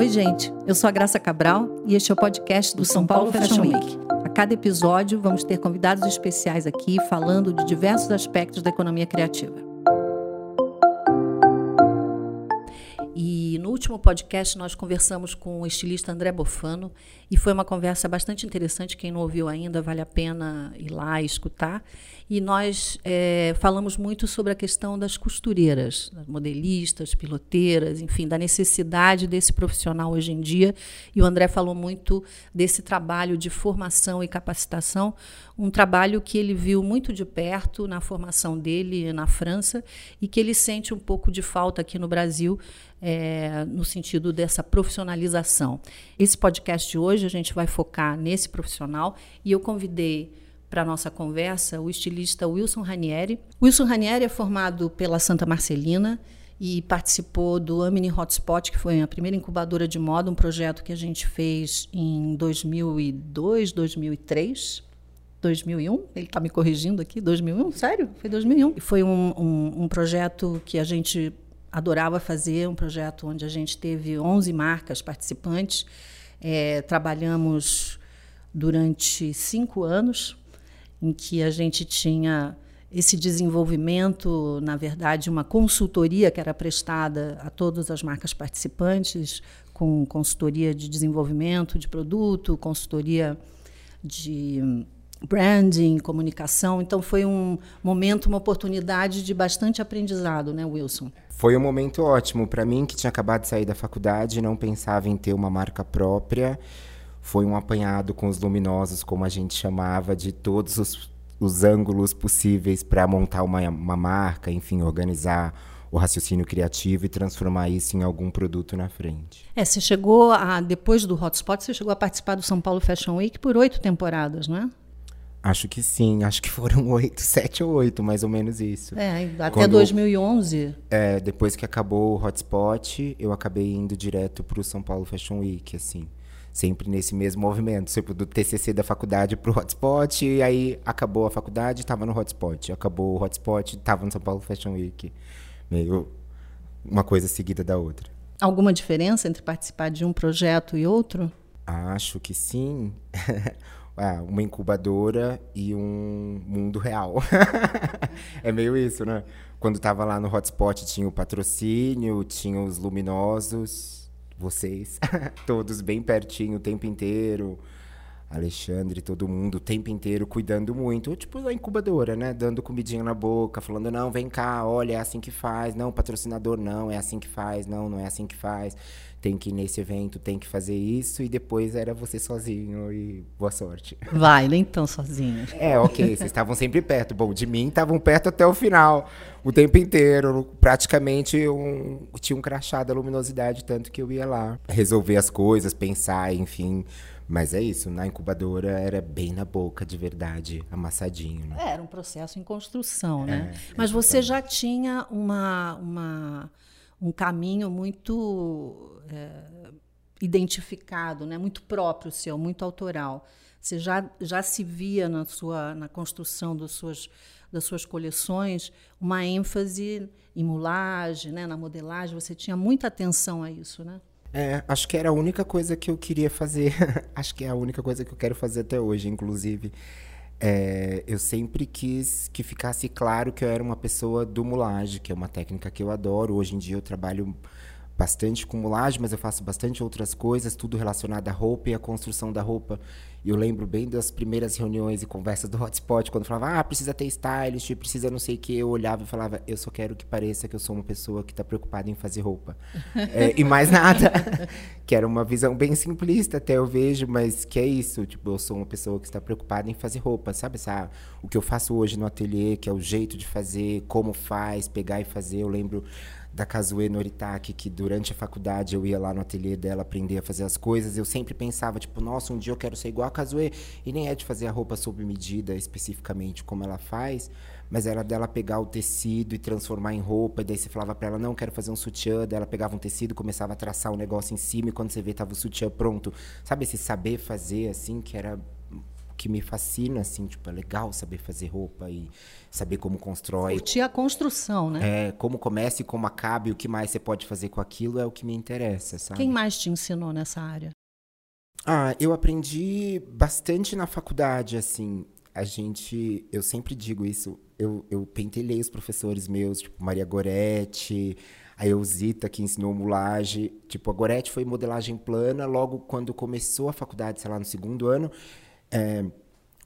Oi, gente. Eu sou a Graça Cabral e este é o podcast do São Paulo Fashion Week. A cada episódio, vamos ter convidados especiais aqui falando de diversos aspectos da economia criativa. Podcast nós conversamos com o estilista André Bofano e foi uma conversa bastante interessante. Quem não ouviu ainda, vale a pena ir lá e escutar. E nós é, falamos muito sobre a questão das costureiras, modelistas, piloteiras, enfim, da necessidade desse profissional hoje em dia. E o André falou muito desse trabalho de formação e capacitação, um trabalho que ele viu muito de perto na formação dele na França e que ele sente um pouco de falta aqui no Brasil é, no sentido dessa profissionalização. Esse podcast de hoje a gente vai focar nesse profissional e eu convidei para nossa conversa o estilista Wilson Ranieri. Wilson Ranieri é formado pela Santa Marcelina e participou do Amini Hotspot, que foi a primeira incubadora de moda, um projeto que a gente fez em 2002, 2003. 2001, ele está me corrigindo aqui, 2001, sério? Foi 2001. Foi um, um, um projeto que a gente adorava fazer um projeto onde a gente teve 11 marcas participantes. É, trabalhamos durante cinco anos, em que a gente tinha esse desenvolvimento, na verdade, uma consultoria que era prestada a todas as marcas participantes, com consultoria de desenvolvimento de produto, consultoria de branding, comunicação. Então foi um momento, uma oportunidade de bastante aprendizado, né, Wilson? Foi um momento ótimo para mim que tinha acabado de sair da faculdade, não pensava em ter uma marca própria. Foi um apanhado com os luminosos, como a gente chamava, de todos os, os ângulos possíveis para montar uma, uma marca, enfim, organizar o raciocínio criativo e transformar isso em algum produto na frente. É, você chegou a, depois do Hotspot, você chegou a participar do São Paulo Fashion Week por oito temporadas, não é? Acho que sim, acho que foram oito, sete ou oito, mais ou menos isso. É, até Quando, 2011. É, depois que acabou o hotspot, eu acabei indo direto para o São Paulo Fashion Week, assim. Sempre nesse mesmo movimento, sempre do TCC da faculdade para o hotspot, e aí acabou a faculdade, estava no hotspot. Acabou o hotspot, estava no São Paulo Fashion Week. Meio uma coisa seguida da outra. Alguma diferença entre participar de um projeto e outro? Acho que sim. ah, uma incubadora e um mundo real. é meio isso, né? Quando tava lá no hotspot tinha o patrocínio, tinha os luminosos, vocês, todos bem pertinho o tempo inteiro. Alexandre, todo mundo o tempo inteiro cuidando muito, tipo a incubadora, né? Dando comidinha na boca, falando: não, vem cá, olha, é assim que faz, não, patrocinador, não, é assim que faz, não, não é assim que faz tem que ir nesse evento, tem que fazer isso, e depois era você sozinho e boa sorte. Vai, nem tão sozinho. É, ok, vocês estavam sempre perto. Bom, de mim estavam perto até o final, o tempo inteiro. Praticamente um, tinha um crachá da luminosidade, tanto que eu ia lá resolver as coisas, pensar, enfim. Mas é isso, na incubadora era bem na boca, de verdade, amassadinho. Né? É, era um processo em construção, né? É, Mas você já tinha uma, uma um caminho muito é, identificado, né? muito próprio seu, muito autoral. Você já, já se via na, sua, na construção das suas, das suas coleções uma ênfase em mulagem, né? na modelagem, você tinha muita atenção a isso, né? É, acho que era a única coisa que eu queria fazer. acho que é a única coisa que eu quero fazer até hoje, inclusive. É, eu sempre quis que ficasse claro que eu era uma pessoa do mulagem, que é uma técnica que eu adoro. Hoje em dia eu trabalho bastante com mulagem, mas eu faço bastante outras coisas, tudo relacionado à roupa e à construção da roupa. E eu lembro bem das primeiras reuniões e conversas do hotspot, quando falava, ah, precisa ter stylist, precisa não sei o que. Eu olhava e falava, eu só quero que pareça que eu sou uma pessoa que está preocupada em fazer roupa. é, e mais nada. que era uma visão bem simplista, até eu vejo, mas que é isso. Tipo, eu sou uma pessoa que está preocupada em fazer roupa, sabe? Sabe? O que eu faço hoje no ateliê, que é o jeito de fazer, como faz, pegar e fazer. Eu lembro da Kazue Noritake, que durante a faculdade eu ia lá no ateliê dela aprender a fazer as coisas, eu sempre pensava, tipo, nossa, um dia eu quero ser igual a Kazue. E nem é de fazer a roupa sob medida especificamente como ela faz, mas era dela pegar o tecido e transformar em roupa. E daí você falava para ela, não, quero fazer um sutiã. Daí ela pegava um tecido, começava a traçar o um negócio em cima, e quando você vê, tava o sutiã pronto. Sabe esse saber fazer, assim, que era que me fascina, assim, tipo, é legal saber fazer roupa e saber como constrói. Curtir a construção, né? É, como começa e como acaba e o que mais você pode fazer com aquilo é o que me interessa, sabe? Quem mais te ensinou nessa área? Ah, eu aprendi bastante na faculdade, assim. A gente, eu sempre digo isso, eu, eu pentelhei os professores meus, tipo Maria Goretti, a Eusita, que ensinou mulagem. Tipo, a Goretti foi modelagem plana, logo quando começou a faculdade, sei lá, no segundo ano, é,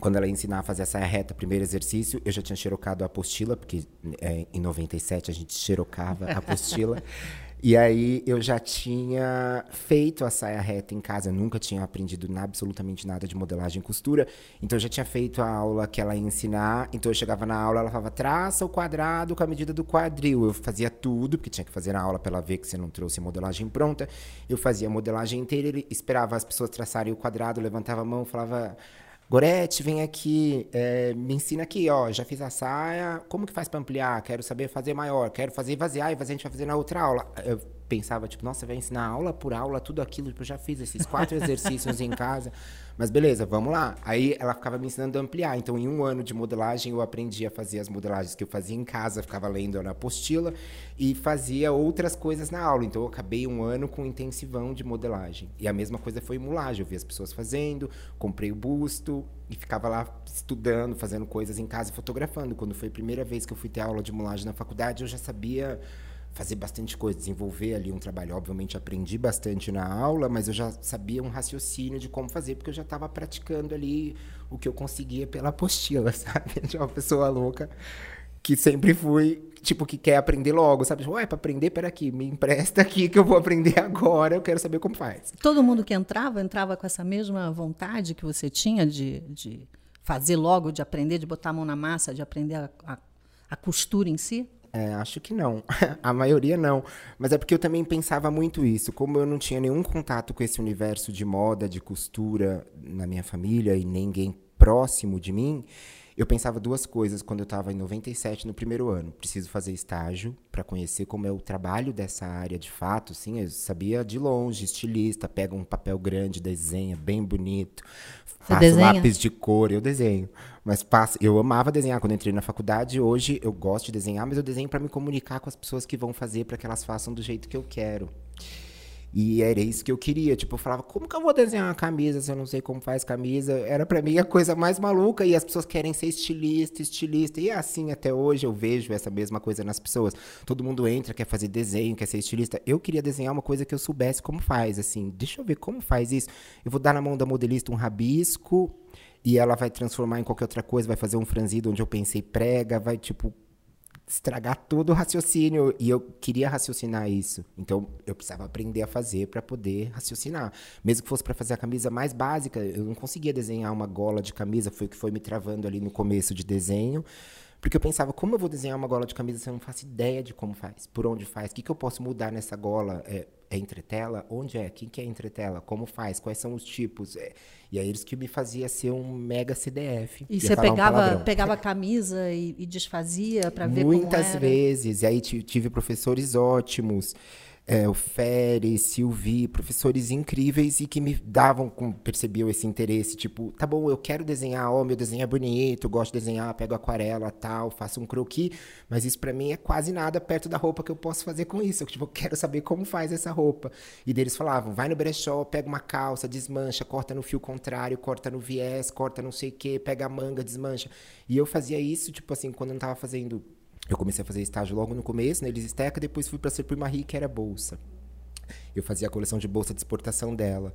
quando ela ensinar a fazer a saia reta, primeiro exercício, eu já tinha xerocado a apostila, porque é, em 97 a gente xerocava a apostila. e aí eu já tinha feito a saia reta em casa, nunca tinha aprendido absolutamente nada de modelagem e costura. Então eu já tinha feito a aula que ela ia ensinar. Então eu chegava na aula, ela falava, traça o quadrado com a medida do quadril. Eu fazia tudo, porque tinha que fazer na aula para ela ver que você não trouxe modelagem pronta. Eu fazia a modelagem inteira, ele esperava as pessoas traçarem o quadrado, levantava a mão, falava Gorete, vem aqui, é, me ensina aqui, ó, já fiz a saia, como que faz para ampliar? Quero saber fazer maior, quero fazer vaziar e vaziar a gente vai fazer na outra aula. Eu pensava, tipo, nossa, vai ensinar aula por aula, tudo aquilo, tipo, eu já fiz esses quatro exercícios em casa, mas beleza, vamos lá. Aí ela ficava me ensinando a ampliar, então em um ano de modelagem eu aprendi a fazer as modelagens que eu fazia em casa, ficava lendo na apostila e fazia outras coisas na aula, então eu acabei um ano com intensivão de modelagem. E a mesma coisa foi mulagem, eu vi as pessoas fazendo, comprei o busto e ficava lá estudando, fazendo coisas em casa e fotografando. Quando foi a primeira vez que eu fui ter aula de mulagem na faculdade, eu já sabia fazer bastante coisa, desenvolver ali um trabalho. Obviamente aprendi bastante na aula, mas eu já sabia um raciocínio de como fazer, porque eu já estava praticando ali o que eu conseguia pela apostila, sabe? De uma pessoa louca que sempre fui, tipo, que quer aprender logo, sabe? Ué, para aprender, pera aqui, me empresta aqui que eu vou aprender agora, eu quero saber como faz. Todo mundo que entrava, entrava com essa mesma vontade que você tinha de, de fazer logo, de aprender, de botar a mão na massa, de aprender a, a, a costura em si? É, acho que não. a maioria não. Mas é porque eu também pensava muito isso. Como eu não tinha nenhum contato com esse universo de moda, de costura na minha família e ninguém próximo de mim, eu pensava duas coisas quando eu estava em 97, no primeiro ano. Preciso fazer estágio para conhecer como é o trabalho dessa área de fato. Sim, eu sabia de longe, estilista, pega um papel grande, desenha bem bonito, faço lápis de cor, eu desenho. Mas passo, eu amava desenhar quando entrei na faculdade. Hoje eu gosto de desenhar, mas eu desenho para me comunicar com as pessoas que vão fazer para que elas façam do jeito que eu quero. E era isso que eu queria. Tipo, eu falava, como que eu vou desenhar uma camisa se eu não sei como faz camisa? Era para mim a coisa mais maluca. E as pessoas querem ser estilista, estilista. E assim, até hoje eu vejo essa mesma coisa nas pessoas. Todo mundo entra, quer fazer desenho, quer ser estilista. Eu queria desenhar uma coisa que eu soubesse como faz. Assim, deixa eu ver como faz isso. Eu vou dar na mão da modelista um rabisco. E ela vai transformar em qualquer outra coisa, vai fazer um franzido onde eu pensei prega, vai, tipo, estragar todo o raciocínio e eu queria raciocinar isso. Então eu precisava aprender a fazer para poder raciocinar. Mesmo que fosse para fazer a camisa mais básica, eu não conseguia desenhar uma gola de camisa, foi o que foi me travando ali no começo de desenho. Porque eu pensava, como eu vou desenhar uma gola de camisa se eu não faço ideia de como faz, por onde faz, o que, que eu posso mudar nessa gola? É, entretela? Onde é? Quem que é entretela? Como faz? Quais são os tipos? É, e é isso que me fazia ser um mega CDF. E você pegava, um pegava a camisa e, e desfazia para ver? Muitas vezes. E aí tive professores ótimos é, o Fere, Silvi, professores incríveis e que me davam, percebiam esse interesse, tipo, tá bom, eu quero desenhar, ó, meu desenho é bonito, gosto de desenhar, pego aquarela, tal, faço um croquis, mas isso para mim é quase nada perto da roupa que eu posso fazer com isso. Eu, tipo, quero saber como faz essa roupa. E deles falavam, vai no brechó, pega uma calça, desmancha, corta no fio contrário, corta no viés, corta não sei o que, pega a manga, desmancha. E eu fazia isso, tipo assim, quando eu não tava fazendo eu comecei a fazer estágio logo no começo, na né, Elis Esteca, depois fui para a Serpui Marie, que era bolsa. Eu fazia a coleção de bolsa de exportação dela.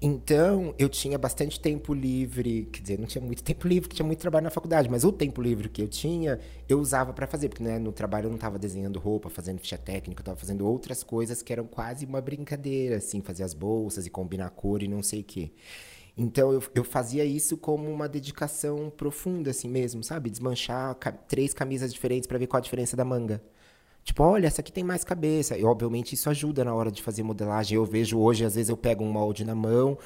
Então, eu tinha bastante tempo livre, quer dizer, não tinha muito tempo livre, porque tinha muito trabalho na faculdade, mas o tempo livre que eu tinha, eu usava para fazer, porque né, no trabalho eu não estava desenhando roupa, fazendo ficha técnica, eu estava fazendo outras coisas que eram quase uma brincadeira, assim, fazer as bolsas e combinar cor e não sei o quê. Então eu, eu fazia isso como uma dedicação profunda, assim mesmo, sabe? Desmanchar ca três camisas diferentes para ver qual a diferença da manga. Tipo, olha, essa aqui tem mais cabeça. E obviamente isso ajuda na hora de fazer modelagem. Eu vejo hoje, às vezes eu pego um molde na mão,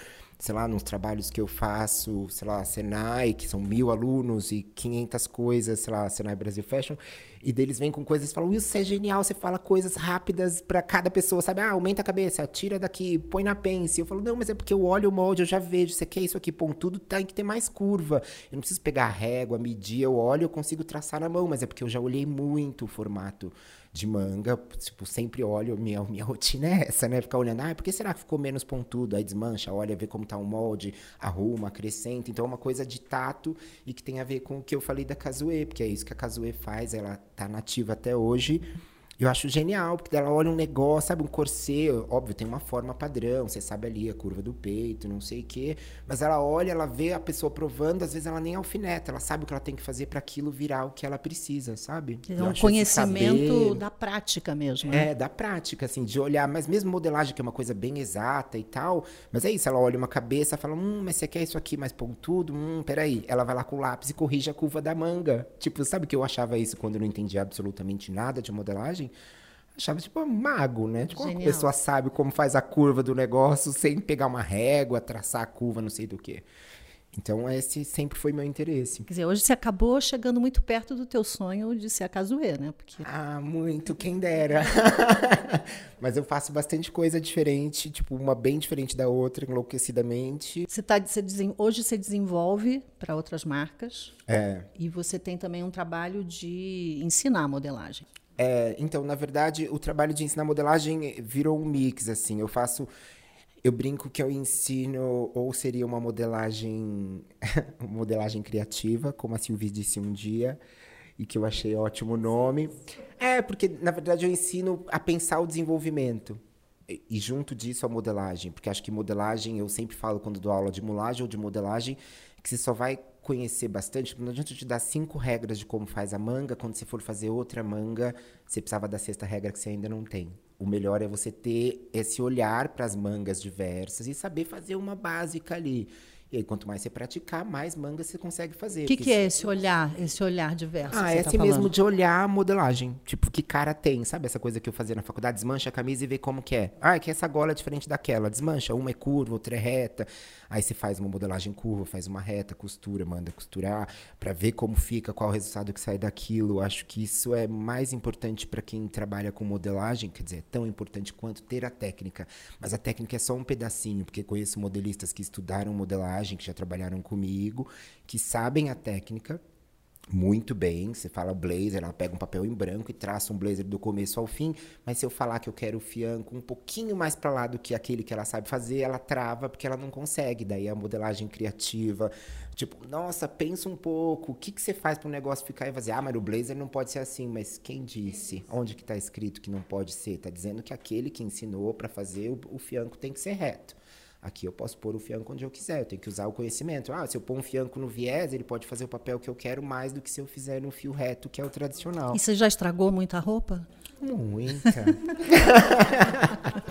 sei lá, nos trabalhos que eu faço, sei lá, Senai, que são mil alunos e 500 coisas, sei lá, Senai Brasil Fashion, e deles vêm com coisas e falam, você é genial, você fala coisas rápidas para cada pessoa, sabe? Ah, aumenta a cabeça, tira daqui, põe na pence. Eu falo, não, mas é porque eu olho o molde, eu já vejo, você quer isso aqui, tudo tem que ter mais curva. Eu não preciso pegar a régua, medir, eu olho, eu consigo traçar na mão, mas é porque eu já olhei muito o formato de manga, tipo, sempre olho, minha, minha rotina é essa, né? Ficar olhando, ah, por que será que ficou menos pontudo? Aí desmancha, olha, vê como tá o molde, arruma, acrescenta. Então é uma coisa de tato e que tem a ver com o que eu falei da Kazuê, porque é isso que a Kazuê faz, ela tá nativa até hoje. Eu acho genial, porque ela olha um negócio, sabe, um corset, óbvio, tem uma forma padrão, você sabe ali a curva do peito, não sei o quê, mas ela olha, ela vê a pessoa provando, às vezes ela nem alfineta, ela sabe o que ela tem que fazer para aquilo virar o que ela precisa, sabe? É um conhecimento saber, da prática mesmo. Né? É, da prática, assim, de olhar, mas mesmo modelagem, que é uma coisa bem exata e tal, mas é isso, ela olha uma cabeça, fala, hum, mas você quer isso aqui mais pontudo? Hum, peraí. Ela vai lá com o lápis e corrige a curva da manga. Tipo, sabe que eu achava isso quando eu não entendia absolutamente nada de modelagem? Achava tipo um mago, né? Tipo, Genial. uma pessoa sabe como faz a curva do negócio sem pegar uma régua, traçar a curva, não sei do que. Então, esse sempre foi meu interesse. Quer dizer, hoje você acabou chegando muito perto do teu sonho de ser a Casuê, né? Porque... Ah, muito, quem dera. Mas eu faço bastante coisa diferente, tipo, uma bem diferente da outra, enlouquecidamente. Você tá, você desen... Hoje você desenvolve para outras marcas. É. E você tem também um trabalho de ensinar modelagem. É, então, na verdade, o trabalho de ensinar modelagem virou um mix, assim. Eu faço. Eu brinco que eu ensino, ou seria uma modelagem, modelagem criativa, como a Silvia disse um dia, e que eu achei ótimo nome. É, porque, na verdade, eu ensino a pensar o desenvolvimento. E, e junto disso a modelagem, porque acho que modelagem, eu sempre falo quando dou aula de mulagem ou de modelagem, que você só vai conhecer bastante, não adianta eu te dar cinco regras de como faz a manga, quando você for fazer outra manga, você precisava da sexta regra que você ainda não tem. O melhor é você ter esse olhar para as mangas diversas e saber fazer uma básica ali. E aí, quanto mais você praticar, mais manga você consegue fazer. O que, que é esse olhar, esse olhar diverso? Ah, é esse tá mesmo de olhar a modelagem. Tipo, que cara tem, sabe? Essa coisa que eu fazia na faculdade, desmancha a camisa e vê como que é. Ah, é que essa gola é diferente daquela. Desmancha, uma é curva, outra é reta. Aí você faz uma modelagem curva, faz uma reta, costura, manda costurar, para ver como fica, qual o resultado que sai daquilo. Acho que isso é mais importante para quem trabalha com modelagem, quer dizer, é tão importante quanto ter a técnica. Mas a técnica é só um pedacinho, porque conheço modelistas que estudaram modelagem que já trabalharam comigo, que sabem a técnica muito bem. Você fala blazer, ela pega um papel em branco e traça um blazer do começo ao fim. Mas se eu falar que eu quero o fianco um pouquinho mais para lá do que aquele que ela sabe fazer, ela trava porque ela não consegue. Daí a modelagem criativa, tipo, nossa, pensa um pouco, o que, que você faz para o negócio ficar e fazer? Ah, mas o blazer não pode ser assim. Mas quem disse? Onde que está escrito que não pode ser? Está dizendo que aquele que ensinou para fazer o, o fianco tem que ser reto. Aqui eu posso pôr o fianco onde eu quiser, eu tenho que usar o conhecimento. Ah, se eu pôr um fianco no viés, ele pode fazer o papel que eu quero mais do que se eu fizer no fio reto, que é o tradicional. E você já estragou muita roupa? Muita.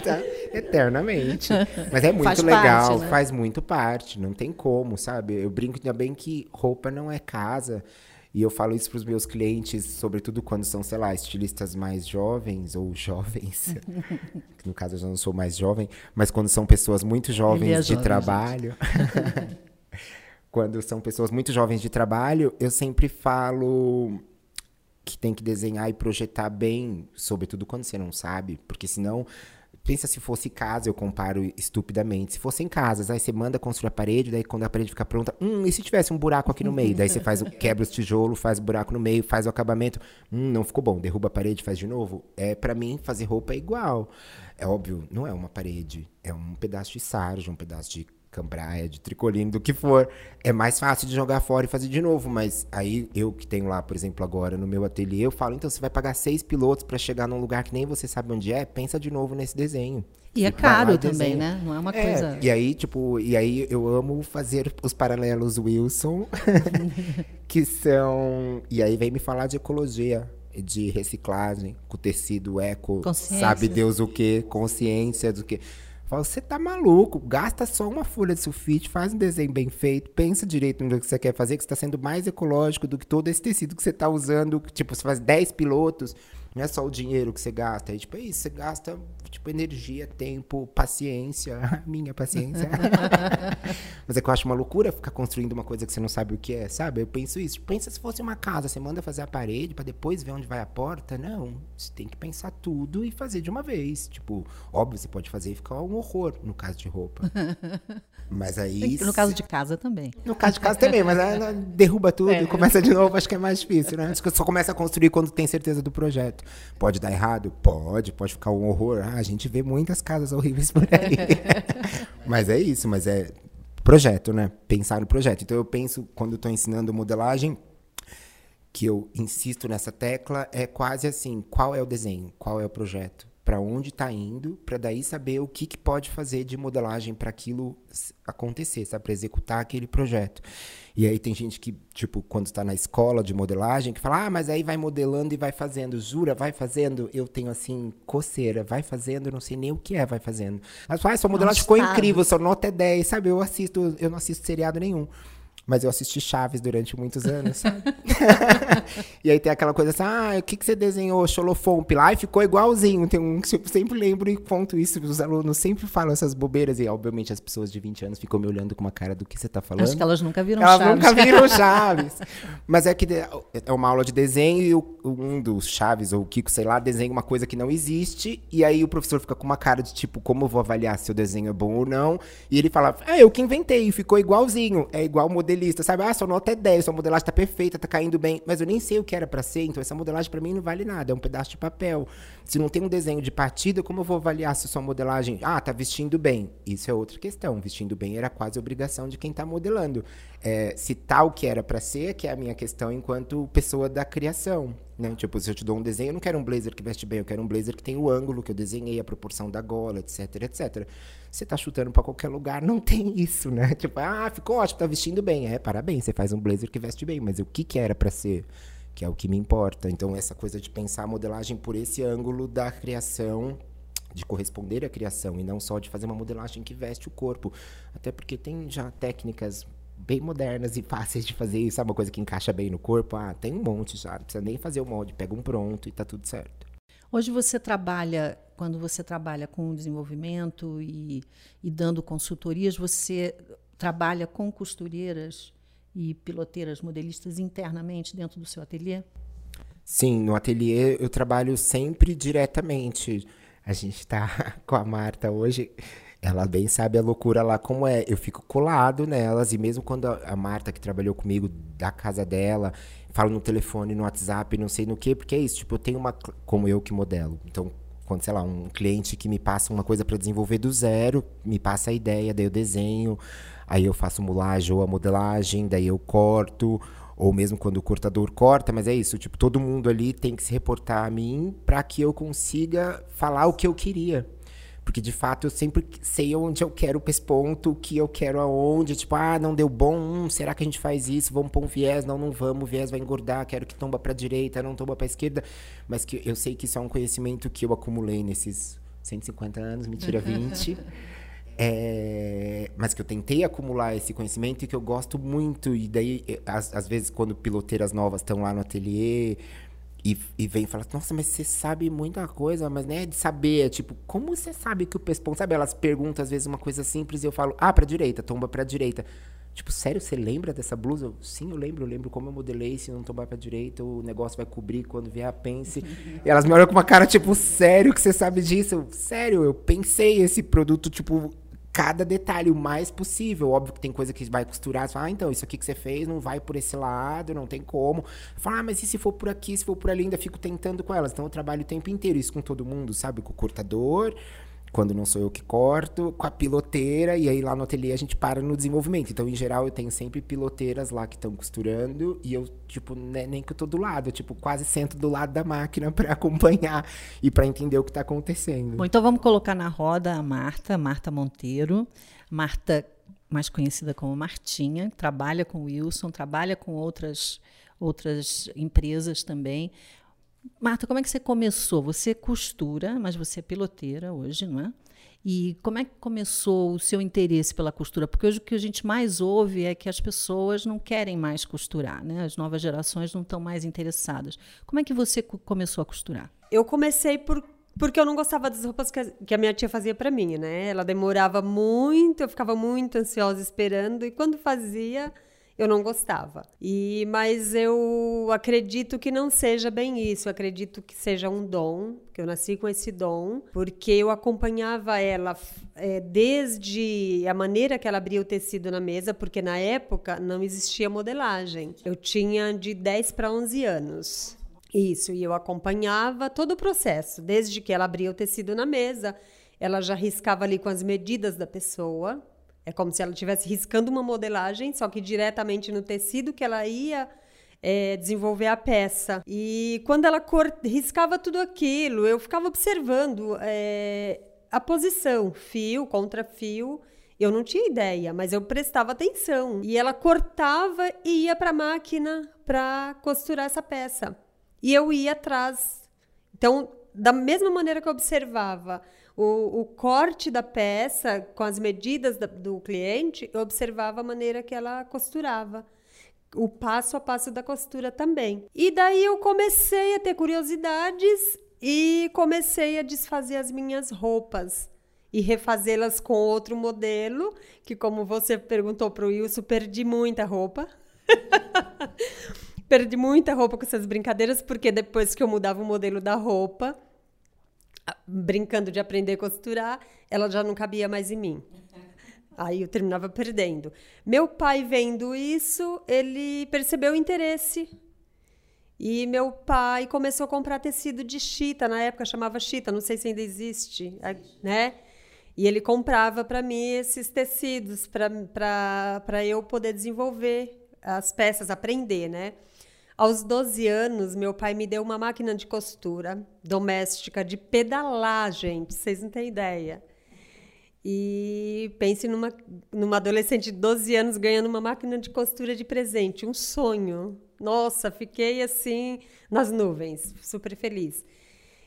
tá, eternamente. Mas é muito faz legal, parte, né? faz muito parte, não tem como, sabe? Eu brinco ainda bem que roupa não é casa. E eu falo isso para os meus clientes, sobretudo quando são, sei lá, estilistas mais jovens ou jovens. no caso, eu já não sou mais jovem, mas quando são pessoas muito jovens é de jovem, trabalho. quando são pessoas muito jovens de trabalho, eu sempre falo que tem que desenhar e projetar bem, sobretudo quando você não sabe, porque senão pensa se fosse casa, eu comparo estupidamente. Se fosse em casas, aí você manda construir a parede, daí quando a parede fica pronta, hum, e se tivesse um buraco aqui no meio? daí você faz o, quebra os tijolos, faz o buraco no meio, faz o acabamento. Hum, não ficou bom, derruba a parede, faz de novo. É para mim fazer roupa é igual. É óbvio, não é uma parede, é um pedaço de sarja, um pedaço de cambraia, de tricolino, do que for. É mais fácil de jogar fora e fazer de novo, mas aí eu que tenho lá, por exemplo, agora no meu ateliê, eu falo, então você vai pagar seis pilotos para chegar num lugar que nem você sabe onde é, pensa de novo nesse desenho. E é caro também, né? Não é uma é, coisa. E aí, tipo, e aí eu amo fazer os paralelos Wilson, que são. E aí vem me falar de ecologia de reciclagem, com tecido eco, sabe Deus o que, consciência do que. Fala, você tá maluco, gasta só uma folha de sulfite, faz um desenho bem feito, pensa direito no que você quer fazer, que está sendo mais ecológico do que todo esse tecido que você está usando. Tipo, você faz 10 pilotos, Não é só o dinheiro que você gasta, é tipo, é isso, você gasta tipo energia, tempo, paciência, minha paciência. Mas é que eu acho uma loucura ficar construindo uma coisa que você não sabe o que é, sabe? Eu penso isso. Pensa se fosse uma casa, você manda fazer a parede para depois ver onde vai a porta. Não, você tem que pensar tudo e fazer de uma vez. Tipo, óbvio, você pode fazer e ficar um horror no caso de roupa. Mas aí. No caso de casa também. No caso de casa também, mas aí, derruba tudo é. e começa de novo, acho que é mais difícil, né? Acho que só começa a construir quando tem certeza do projeto. Pode dar errado? Pode, pode ficar um horror. Ah, a gente vê muitas casas horríveis por aí. mas é isso, mas é projeto, né? Pensar no projeto. Então eu penso, quando estou ensinando modelagem, que eu insisto nessa tecla, é quase assim: qual é o desenho? Qual é o projeto? Para onde está indo, para daí saber o que, que pode fazer de modelagem para aquilo acontecer, sabe? Para executar aquele projeto. E aí tem gente que, tipo, quando está na escola de modelagem, que fala, ah, mas aí vai modelando e vai fazendo. Jura, vai fazendo. Eu tenho, assim, coceira. Vai fazendo, não sei nem o que é, vai fazendo. Mas, ah, sua modelagem ficou incrível, sua nota é 10, sabe? Eu assisto, eu não assisto seriado nenhum. Mas eu assisti Chaves durante muitos anos. e aí tem aquela coisa assim, ah, o que, que você desenhou? Xolofompe lá e ficou igualzinho. Tem um que eu sempre lembro e conto isso. Os alunos sempre falam essas bobeiras. E, obviamente, as pessoas de 20 anos ficam me olhando com uma cara do que você está falando. Acho que elas nunca viram elas Chaves. Elas nunca viram Chaves. Mas é que é uma aula de desenho e um dos Chaves, ou o Kiko, sei lá, desenha uma coisa que não existe. E aí o professor fica com uma cara de tipo, como eu vou avaliar se o desenho é bom ou não? E ele fala, é, eu que inventei, ficou igualzinho. É igual o modelista, sabe? Ah, sua nota é 10, sua modelagem tá perfeita, tá caindo bem. Mas eu nem sei o que era para ser, então essa modelagem para mim não vale nada, é um pedaço de papel. Se não tem um desenho de partida, como eu vou avaliar se sua modelagem, ah, tá vestindo bem? Isso é outra questão. Vestindo bem era quase obrigação de quem tá modelando. É, se tal que era para ser, que é a minha questão enquanto pessoa da criação. Né? Tipo, se eu te dou um desenho, eu não quero um blazer que veste bem, eu quero um blazer que tem o ângulo que eu desenhei, a proporção da gola, etc, etc. Você tá chutando para qualquer lugar, não tem isso, né? Tipo, ah, ficou ótimo, tá vestindo bem. É, parabéns, você faz um blazer que veste bem, mas o que que era para ser? Que é o que me importa. Então, essa coisa de pensar a modelagem por esse ângulo da criação de corresponder à criação e não só de fazer uma modelagem que veste o corpo. Até porque tem já técnicas bem modernas e fáceis de fazer, sabe? Uma coisa que encaixa bem no corpo. Ah, tem um monte já, não precisa nem fazer o molde, pega um pronto e tá tudo certo. Hoje você trabalha, quando você trabalha com desenvolvimento e, e dando consultorias, você trabalha com costureiras e piloteiras modelistas internamente dentro do seu ateliê? Sim, no ateliê eu trabalho sempre diretamente. A gente está com a Marta hoje ela bem sabe a loucura lá como é. Eu fico colado nelas, e mesmo quando a, Marta, que trabalhou comigo da casa dela, fala no telefone, no WhatsApp, não sei no que, porque é isso. Tipo, eu tenho uma. Como eu que modelo. Então, quando, sei lá, um cliente que me passa uma coisa para desenvolver do zero, me passa a ideia, daí eu desenho, aí eu faço mulagem ou a modelagem, daí eu corto, ou mesmo quando o cortador corta, mas é isso, tipo, todo mundo ali tem que se reportar a mim para que eu consiga falar o que eu queria. Porque de fato eu sempre sei onde eu quero esse ponto, o que eu quero aonde. Tipo, ah, não deu bom, hum, será que a gente faz isso? Vamos pôr um viés? Não, não vamos, o viés vai engordar, quero que tomba pra direita, não tomba pra esquerda. Mas que eu sei que isso é um conhecimento que eu acumulei nesses 150 anos, mentira, 20. É, mas que eu tentei acumular esse conhecimento e que eu gosto muito. E daí, às, às vezes, quando piloteiras novas estão lá no ateliê, e, e vem e fala, nossa, mas você sabe muita coisa, mas né, de saber, tipo, como você sabe que o Pespon, sabe? Elas perguntam às vezes uma coisa simples e eu falo, ah, pra direita, tomba pra direita. Tipo, sério, você lembra dessa blusa? Eu, Sim, eu lembro, eu lembro como eu modelei, se não tombar pra direita, o negócio vai cobrir quando vier a pence. e elas me olham com uma cara, tipo, sério que você sabe disso? Eu, sério, eu pensei esse produto, tipo, cada detalhe o mais possível. Óbvio que tem coisa que vai costurar, você fala, ah, então, isso aqui que você fez não vai por esse lado, não tem como. Fala, ah, mas e se for por aqui, se for por ali, ainda fico tentando com elas. Então eu trabalho o tempo inteiro, isso com todo mundo, sabe? Com o cortador, quando não sou eu que corto, com a piloteira, e aí lá no ateliê a gente para no desenvolvimento. Então, em geral, eu tenho sempre piloteiras lá que estão costurando, e eu, tipo, né, nem que eu tô do lado, eu, tipo, quase sento do lado da máquina para acompanhar e para entender o que está acontecendo. Bom, então vamos colocar na roda a Marta, Marta Monteiro. Marta, mais conhecida como Martinha, trabalha com Wilson, trabalha com outras, outras empresas também. Marta, como é que você começou? Você costura, mas você é piloteira hoje, não é? E como é que começou o seu interesse pela costura? Porque hoje o que a gente mais ouve é que as pessoas não querem mais costurar, né? As novas gerações não estão mais interessadas. Como é que você começou a costurar? Eu comecei por porque eu não gostava das roupas que a minha tia fazia para mim, né? Ela demorava muito, eu ficava muito ansiosa esperando e quando fazia, eu não gostava. E mas eu acredito que não seja bem isso. Eu acredito que seja um dom, que eu nasci com esse dom, porque eu acompanhava ela é, desde a maneira que ela abria o tecido na mesa, porque na época não existia modelagem. Eu tinha de 10 para 11 anos. Isso, e eu acompanhava todo o processo, desde que ela abria o tecido na mesa, ela já riscava ali com as medidas da pessoa, é como se ela estivesse riscando uma modelagem, só que diretamente no tecido que ela ia é, desenvolver a peça. E quando ela riscava tudo aquilo, eu ficava observando é, a posição, fio contra fio. Eu não tinha ideia, mas eu prestava atenção. E ela cortava e ia para a máquina para costurar essa peça. E eu ia atrás. Então, da mesma maneira que eu observava o, o corte da peça com as medidas da, do cliente, eu observava a maneira que ela costurava. O passo a passo da costura também. E daí eu comecei a ter curiosidades e comecei a desfazer as minhas roupas e refazê-las com outro modelo, que como você perguntou para o Wilson, perdi muita roupa. perdi muita roupa com essas brincadeiras, porque depois que eu mudava o modelo da roupa, brincando de aprender a costurar, ela já não cabia mais em mim. Aí eu terminava perdendo. Meu pai, vendo isso, ele percebeu o interesse. E meu pai começou a comprar tecido de chita, na época chamava chita, não sei se ainda existe, né? E ele comprava para mim esses tecidos para eu poder desenvolver as peças, aprender, né? Aos 12 anos, meu pai me deu uma máquina de costura doméstica de pedalar, gente, vocês não têm ideia. E pense numa, numa adolescente de 12 anos ganhando uma máquina de costura de presente, um sonho. Nossa, fiquei assim nas nuvens, super feliz.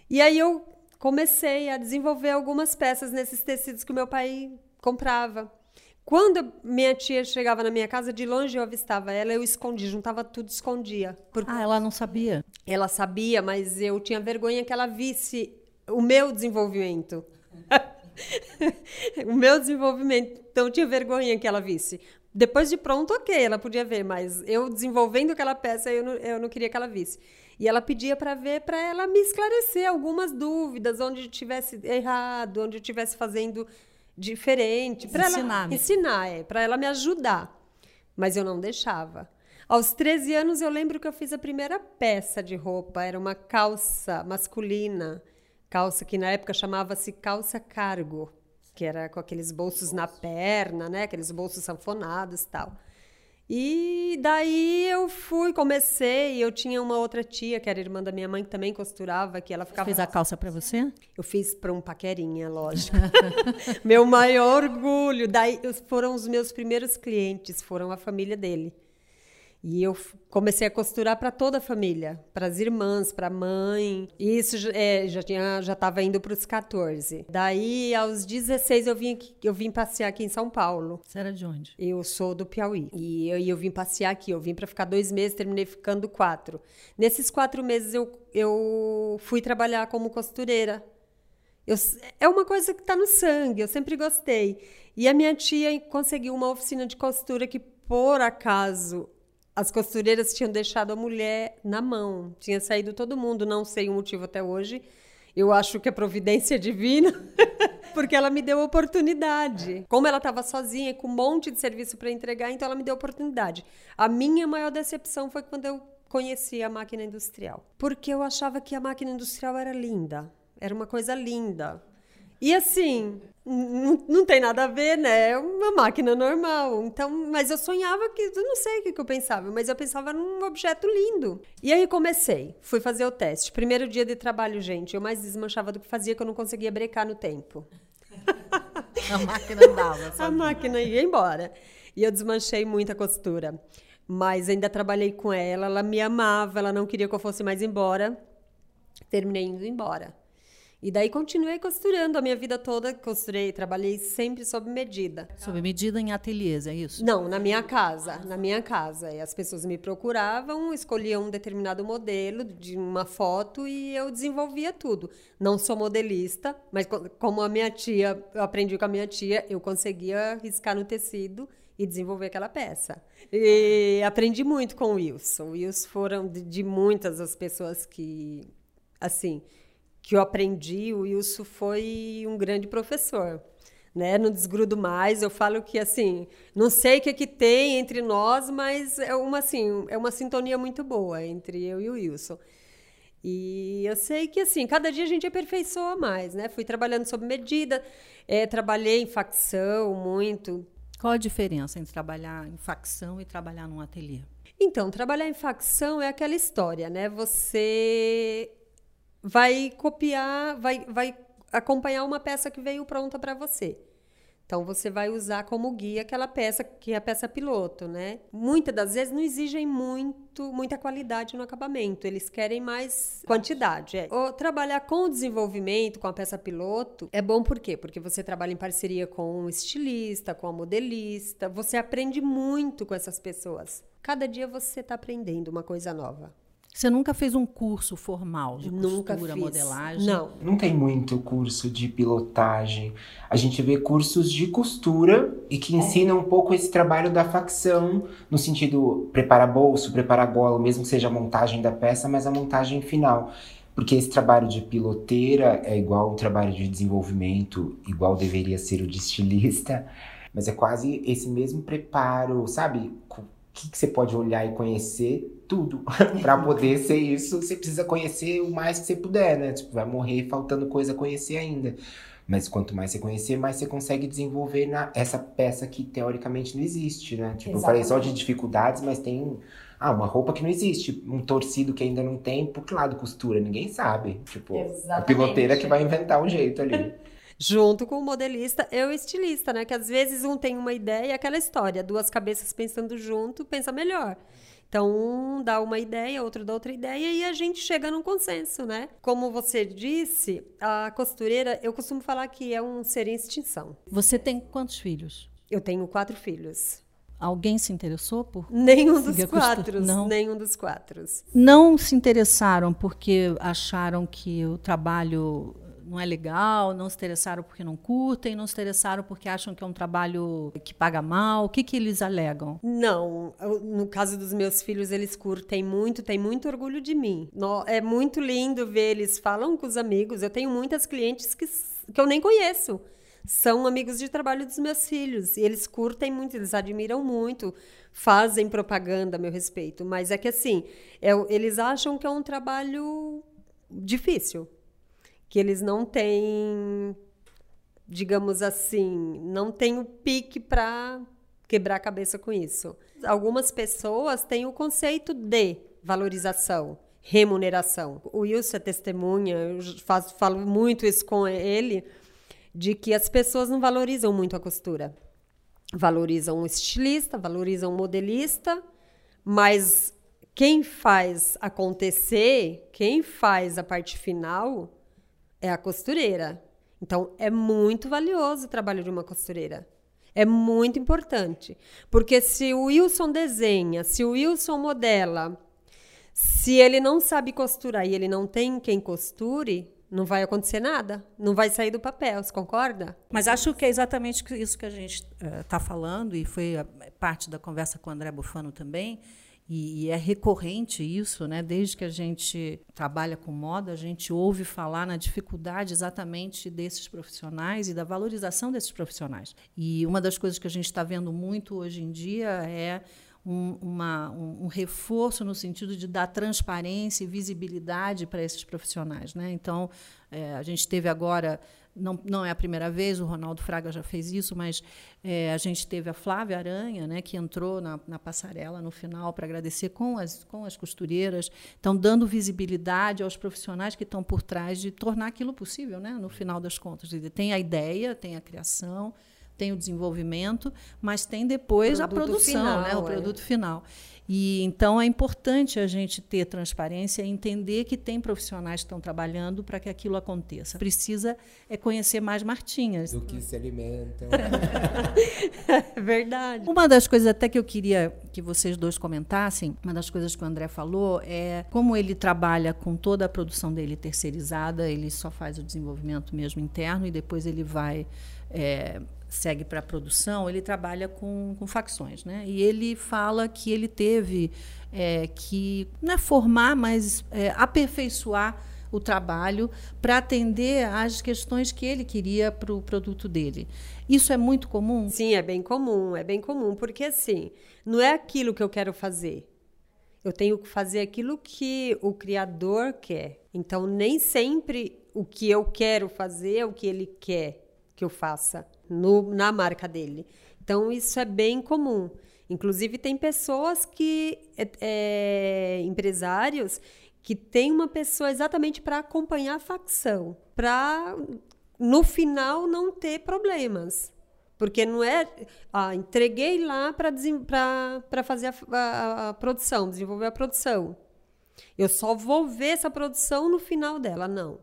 E aí eu comecei a desenvolver algumas peças nesses tecidos que meu pai comprava. Quando minha tia chegava na minha casa, de longe eu avistava ela, eu escondia, juntava tudo, escondia. Porque ah, ela não sabia? Ela sabia, mas eu tinha vergonha que ela visse o meu desenvolvimento. o meu desenvolvimento. Então eu tinha vergonha que ela visse. Depois de pronto, ok, ela podia ver, mas eu desenvolvendo aquela peça, eu não, eu não queria que ela visse. E ela pedia para ver, para ela me esclarecer algumas dúvidas, onde eu tivesse errado, onde eu estivesse fazendo diferente para ela ensinar, é, para ela me ajudar. Mas eu não deixava. Aos 13 anos eu lembro que eu fiz a primeira peça de roupa, era uma calça masculina, calça que na época chamava-se calça cargo, que era com aqueles bolsos na perna, né, aqueles bolsos sanfonados, tal. E daí eu fui, comecei, eu tinha uma outra tia, que era irmã da minha mãe, que também costurava, que ela ficava... Fez a calça para você? Eu fiz para um paquerinha, lógico. Meu maior orgulho. Daí foram os meus primeiros clientes, foram a família dele. E eu comecei a costurar para toda a família, para as irmãs, para a mãe. E isso é, já tinha, já estava indo para os 14. Daí, aos 16, eu vim, eu vim passear aqui em São Paulo. Você era de onde? Eu sou do Piauí. E eu, eu vim passear aqui. Eu vim para ficar dois meses, terminei ficando quatro. Nesses quatro meses, eu, eu fui trabalhar como costureira. Eu, é uma coisa que está no sangue, eu sempre gostei. E a minha tia conseguiu uma oficina de costura que, por acaso, as costureiras tinham deixado a mulher na mão. Tinha saído todo mundo, não sei o motivo até hoje. Eu acho que é providência divina, porque ela me deu oportunidade. Como ela estava sozinha com um monte de serviço para entregar, então ela me deu oportunidade. A minha maior decepção foi quando eu conheci a máquina industrial, porque eu achava que a máquina industrial era linda, era uma coisa linda. E assim, não, tem nada a ver, né? É uma máquina normal. Então, mas eu sonhava que, eu não sei o que, que eu pensava, mas eu pensava num objeto lindo. E aí comecei, fui fazer o teste. Primeiro dia de trabalho, gente, eu mais desmanchava do que fazia, que eu não conseguia brecar no tempo. A máquina andava. A máquina ia embora. E eu desmanchei muita costura. Mas ainda trabalhei com ela, ela me amava, ela não queria que eu fosse mais embora. terminei indo embora. E daí continuei costurando a minha vida toda, costurei, trabalhei sempre sob medida. Sob medida em ateliês, é isso? Não, na minha casa, na minha casa. E as pessoas me procuravam, escolhiam um determinado modelo de uma foto e eu desenvolvia tudo. Não sou modelista, mas como a minha tia, eu aprendi com a minha tia, eu conseguia riscar no tecido e desenvolver aquela peça. E aprendi muito com o Wilson. O Wilson foram de, de muitas as pessoas que, assim, que eu aprendi, o Wilson foi um grande professor. Né? Não desgrudo mais, eu falo que assim, não sei o que, é que tem entre nós, mas é uma assim, é uma sintonia muito boa entre eu e o Wilson. E eu sei que assim, cada dia a gente aperfeiçoa mais, né? Fui trabalhando sob medida, é, trabalhei em facção muito. Qual a diferença entre trabalhar em facção e trabalhar num ateliê? Então, trabalhar em facção é aquela história, né? Você vai copiar, vai, vai acompanhar uma peça que veio pronta para você. Então você vai usar como guia aquela peça que é a peça piloto, né? Muitas das vezes não exigem muito, muita qualidade no acabamento, eles querem mais quantidade. É. Trabalhar com o desenvolvimento, com a peça piloto, é bom por quê? Porque você trabalha em parceria com o estilista, com a modelista, você aprende muito com essas pessoas. Cada dia você está aprendendo uma coisa nova. Você nunca fez um curso formal de nunca costura, fiz. modelagem? Não. Não tem muito curso de pilotagem. A gente vê cursos de costura e que ensinam um pouco esse trabalho da facção, no sentido prepara bolso, prepara gola, mesmo que seja a montagem da peça, mas a montagem final. Porque esse trabalho de piloteira é igual o trabalho de desenvolvimento, igual deveria ser o de estilista, mas é quase esse mesmo preparo, sabe? Que, que você pode olhar e conhecer tudo. para poder ser isso, você precisa conhecer o mais que você puder, né? Tipo, vai morrer faltando coisa a conhecer ainda. Mas quanto mais você conhecer, mais você consegue desenvolver na, essa peça que teoricamente não existe, né? Tipo, Exatamente. eu falei só de dificuldades, mas tem ah, uma roupa que não existe, um torcido que ainda não tem, por que lado costura? Ninguém sabe. Tipo, Exatamente. a piloteira que vai inventar o um jeito ali. junto com o modelista e o estilista, né? Que às vezes um tem uma ideia e aquela história, duas cabeças pensando junto, pensa melhor. Então, um dá uma ideia, outro dá outra ideia e a gente chega num consenso, né? Como você disse, a costureira, eu costumo falar que é um ser em extinção. Você tem quantos filhos? Eu tenho quatro filhos. Alguém se interessou por nenhum dos quatro? Não. Nenhum dos quatro. Não se interessaram porque acharam que o trabalho não é legal, não se interessaram porque não curtem, não se interessaram porque acham que é um trabalho que paga mal? O que, que eles alegam? Não, no caso dos meus filhos, eles curtem muito, têm muito orgulho de mim. É muito lindo ver eles falam com os amigos. Eu tenho muitas clientes que, que eu nem conheço são amigos de trabalho dos meus filhos. E eles curtem muito, eles admiram muito, fazem propaganda a meu respeito. Mas é que assim, é, eles acham que é um trabalho difícil que eles não têm, digamos assim, não têm o pique para quebrar a cabeça com isso. Algumas pessoas têm o conceito de valorização, remuneração. O Wilson é testemunha, eu faço, falo muito isso com ele, de que as pessoas não valorizam muito a costura. Valorizam o estilista, valorizam o modelista, mas quem faz acontecer, quem faz a parte final, é a costureira. Então, é muito valioso o trabalho de uma costureira. É muito importante. Porque se o Wilson desenha, se o Wilson modela, se ele não sabe costurar e ele não tem quem costure, não vai acontecer nada. Não vai sair do papel, você concorda? Mas acho que é exatamente isso que a gente está uh, falando, e foi parte da conversa com o André Bufano também e, e, é recorrente isso, né? Desde que a gente trabalha com moda, a gente ouve falar na dificuldade exatamente desses profissionais e da valorização desses profissionais. E uma das coisas que a gente está vendo muito hoje em dia é um, uma, um, um, reforço no sentido de dar transparência e visibilidade para esses profissionais. Né? Então, é, a gente teve agora não, não é a primeira vez, o Ronaldo Fraga já fez isso, mas é, a gente teve a Flávia Aranha, né, que entrou na, na passarela no final para agradecer com as, com as costureiras, estão dando visibilidade aos profissionais que estão por trás de tornar aquilo possível, né, no final das contas. Tem a ideia, tem a criação, tem o desenvolvimento, mas tem depois a produção, final, né? O é. produto final. E então é importante a gente ter transparência e entender que tem profissionais que estão trabalhando para que aquilo aconteça. Precisa é conhecer mais Martinhas. Do que se alimentam. é verdade. Uma das coisas até que eu queria que vocês dois comentassem, uma das coisas que o André falou é como ele trabalha com toda a produção dele terceirizada, ele só faz o desenvolvimento mesmo interno e depois ele vai é, segue para a produção, ele trabalha com, com facções. Né? E ele fala que ele teve é, que, não é formar, mas é, aperfeiçoar o trabalho para atender às questões que ele queria para o produto dele. Isso é muito comum? Sim, é bem comum, é bem comum, porque assim, não é aquilo que eu quero fazer. Eu tenho que fazer aquilo que o criador quer. Então, nem sempre o que eu quero fazer é o que ele quer que eu faça no, na marca dele. Então, isso é bem comum. Inclusive, tem pessoas que, é, é, empresários, que tem uma pessoa exatamente para acompanhar a facção, para no final não ter problemas. Porque não é. Ah, entreguei lá para fazer a, a, a, produção, desenvolver a produção. Eu só vou ver essa produção no final dela. Não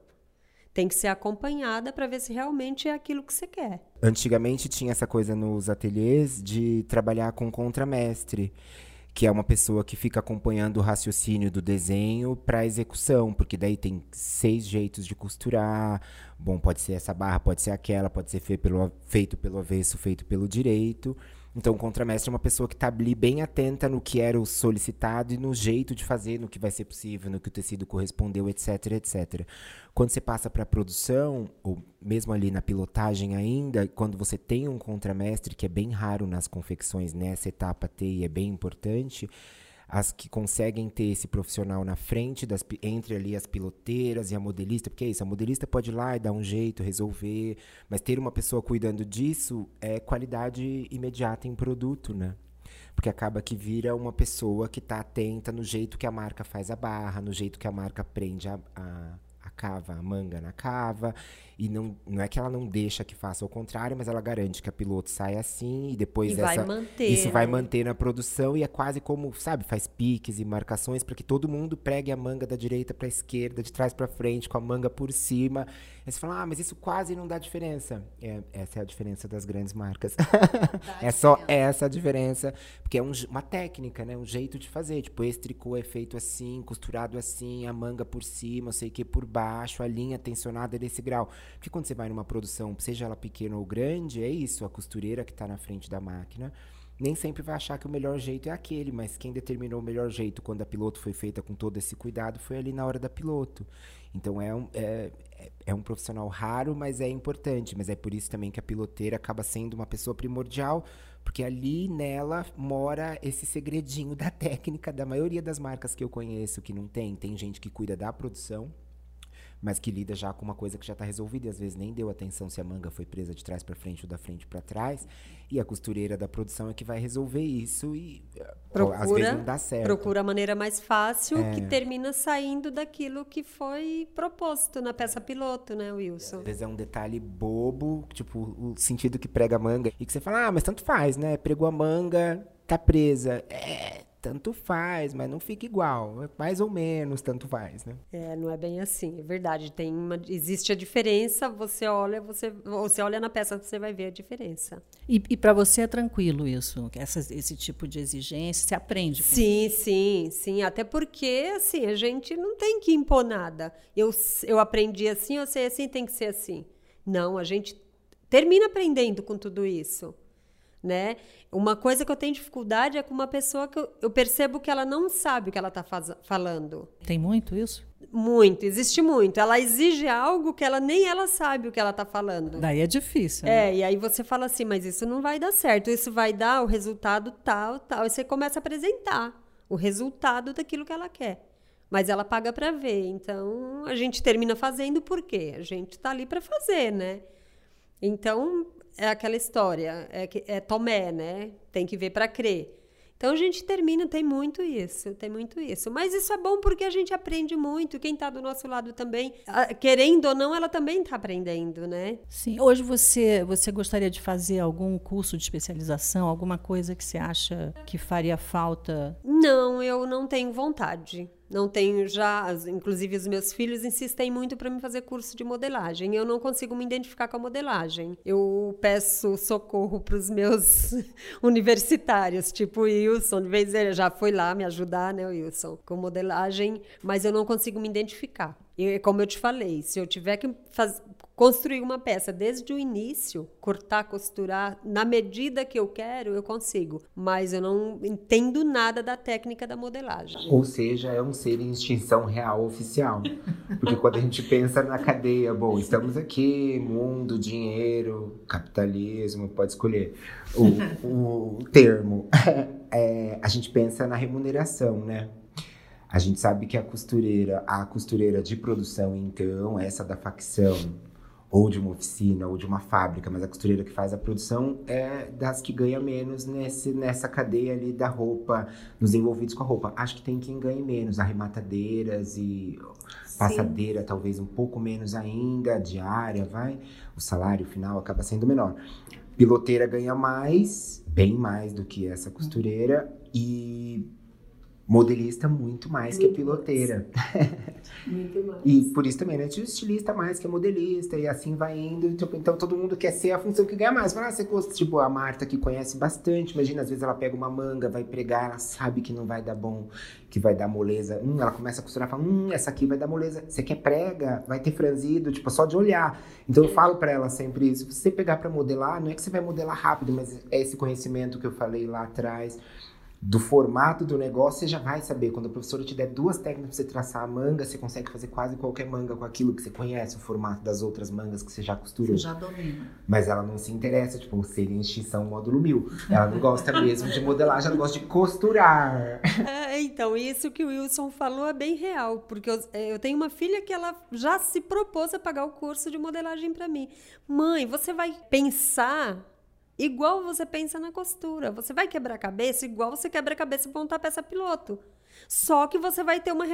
tem que ser acompanhada para ver se realmente é aquilo que você quer. Antigamente tinha essa coisa nos ateliês de trabalhar com contramestre, que é uma pessoa que fica acompanhando o raciocínio do desenho para execução, porque daí tem seis jeitos de costurar. Bom, pode ser essa barra, pode ser aquela, pode ser feito pelo, feito pelo avesso, feito pelo direito. Então, o contramestre é uma pessoa que está ali bem atenta no que era o solicitado e no jeito de fazer, no que vai ser possível, no que o tecido correspondeu, etc, etc. Quando você passa para a produção, ou mesmo ali na pilotagem ainda, quando você tem um contramestre, que é bem raro nas confecções nessa etapa T e é bem importante, as que conseguem ter esse profissional na frente, das, entre ali as piloteiras e a modelista, porque é isso, a modelista pode ir lá e dar um jeito, resolver, mas ter uma pessoa cuidando disso é qualidade imediata em produto, né? Porque acaba que vira uma pessoa que está atenta no jeito que a marca faz a barra, no jeito que a marca prende a, a cava, a manga na cava. E não, não é que ela não deixa que faça o contrário, mas ela garante que a piloto saia assim e depois e essa, manter, isso vai né? manter na produção e é quase como, sabe, faz piques e marcações para que todo mundo pregue a manga da direita para a esquerda, de trás para frente, com a manga por cima. Aí você fala, ah, mas isso quase não dá diferença. É, essa é a diferença das grandes marcas. é só essa a diferença, porque é um, uma técnica, né? Um jeito de fazer. Tipo, esse tricô é feito assim, costurado assim, a manga por cima, sei que por baixo, a linha tensionada desse grau. Porque quando você vai numa produção, seja ela pequena ou grande, é isso, a costureira que está na frente da máquina nem sempre vai achar que o melhor jeito é aquele, mas quem determinou o melhor jeito quando a piloto foi feita com todo esse cuidado foi ali na hora da piloto. Então é um, é, é, um profissional raro, mas é importante. Mas é por isso também que a piloteira acaba sendo uma pessoa primordial, porque ali nela mora esse segredinho da técnica da maioria das marcas que eu conheço que não tem. Tem gente que cuida da produção, mas que lida já com uma coisa que já está resolvida e às vezes nem deu atenção se a manga foi presa de trás para frente ou da frente para trás. E a costureira da produção é que vai resolver isso e procura, às vezes não dá certo. Procura a maneira mais fácil é. que termina saindo daquilo que foi proposto na peça piloto, né, Wilson? Às vezes é um detalhe bobo, tipo o sentido que prega a manga e que você fala: "Ah, mas tanto faz, né? Pregou a manga, tá presa". É, tanto faz, mas não fica igual. Mais ou menos, tanto faz, né? É, não é bem assim, é verdade. Tem uma, existe a diferença, você olha, você, você olha na peça, você vai ver a diferença. E, e para você é tranquilo isso? Essa, esse tipo de exigência, você aprende? sim, isso? sim, sim. Até porque, assim, a gente não tem que impor nada. Eu, eu aprendi assim, eu sei assim, tem que ser assim. Não, a gente termina aprendendo com tudo isso né? Uma coisa que eu tenho dificuldade é com uma pessoa que eu, eu percebo que ela não sabe o que ela está falando. Tem muito isso? Muito, existe muito. Ela exige algo que ela nem ela sabe o que ela está falando. Daí é difícil. Né? É, e aí você fala assim, mas isso não vai dar certo, isso vai dar o resultado tal, tal. E você começa a apresentar o resultado daquilo que ela quer. Mas ela paga para ver. Então a gente termina fazendo por quê? A gente está ali para fazer, né? Então é aquela história, é, é Tomé, né? Tem que ver para crer. Então a gente termina, tem muito isso, tem muito isso. Mas isso é bom porque a gente aprende muito. Quem está do nosso lado também, querendo ou não, ela também está aprendendo, né? Sim. Hoje você, você gostaria de fazer algum curso de especialização, alguma coisa que você acha que faria falta? Não, eu não tenho vontade. Não tenho já, inclusive os meus filhos insistem muito para me fazer curso de modelagem. Eu não consigo me identificar com a modelagem. Eu peço socorro para os meus universitários, tipo Wilson, de vez ele já foi lá me ajudar, né, Wilson, com modelagem, mas eu não consigo me identificar. E como eu te falei, se eu tiver que faz, construir uma peça desde o início, cortar, costurar, na medida que eu quero, eu consigo. Mas eu não entendo nada da técnica da modelagem. Ou seja, é um ser em extinção real oficial. Porque quando a gente pensa na cadeia, bom, estamos aqui, mundo, dinheiro, capitalismo, pode escolher o, o termo. É, a gente pensa na remuneração, né? A gente sabe que a costureira, a costureira de produção, então, essa da facção, ou de uma oficina, ou de uma fábrica, mas a costureira que faz a produção é das que ganha menos nesse, nessa cadeia ali da roupa, nos envolvidos com a roupa. Acho que tem quem ganhe menos, arrematadeiras e passadeira, Sim. talvez um pouco menos ainda, diária, vai. O salário final acaba sendo menor. Piloteira ganha mais, bem mais do que essa costureira, e modelista muito mais muito que a piloteira. Muito mais. e por isso também, né? Estilista mais que a modelista, e assim vai indo. Tipo, então todo mundo quer ser a função que ganha mais. Fala, ah, você gosta, tipo, a Marta que conhece bastante. Imagina, às vezes ela pega uma manga, vai pregar, ela sabe que não vai dar bom, que vai dar moleza. Hum, ela começa a costurar e fala, hum, essa aqui vai dar moleza. Você quer prega, vai ter franzido, tipo, só de olhar. Então eu falo para ela sempre isso. Se você pegar para modelar, não é que você vai modelar rápido, mas é esse conhecimento que eu falei lá atrás do formato do negócio, você já vai saber. Quando a professora te der duas técnicas para você traçar a manga, você consegue fazer quase qualquer manga com aquilo que você conhece, o formato das outras mangas que você já costurou. Você já domina. Mas ela não se interessa, tipo, seria extinção módulo mil. Ela não gosta mesmo de modelagem, ela gosta de costurar. É, então, isso que o Wilson falou é bem real, porque eu, é, eu tenho uma filha que ela já se propôs a pagar o curso de modelagem para mim. Mãe, você vai pensar Igual você pensa na costura. Você vai quebrar a cabeça igual você quebra a cabeça para montar peça piloto. Só que você vai ter uma,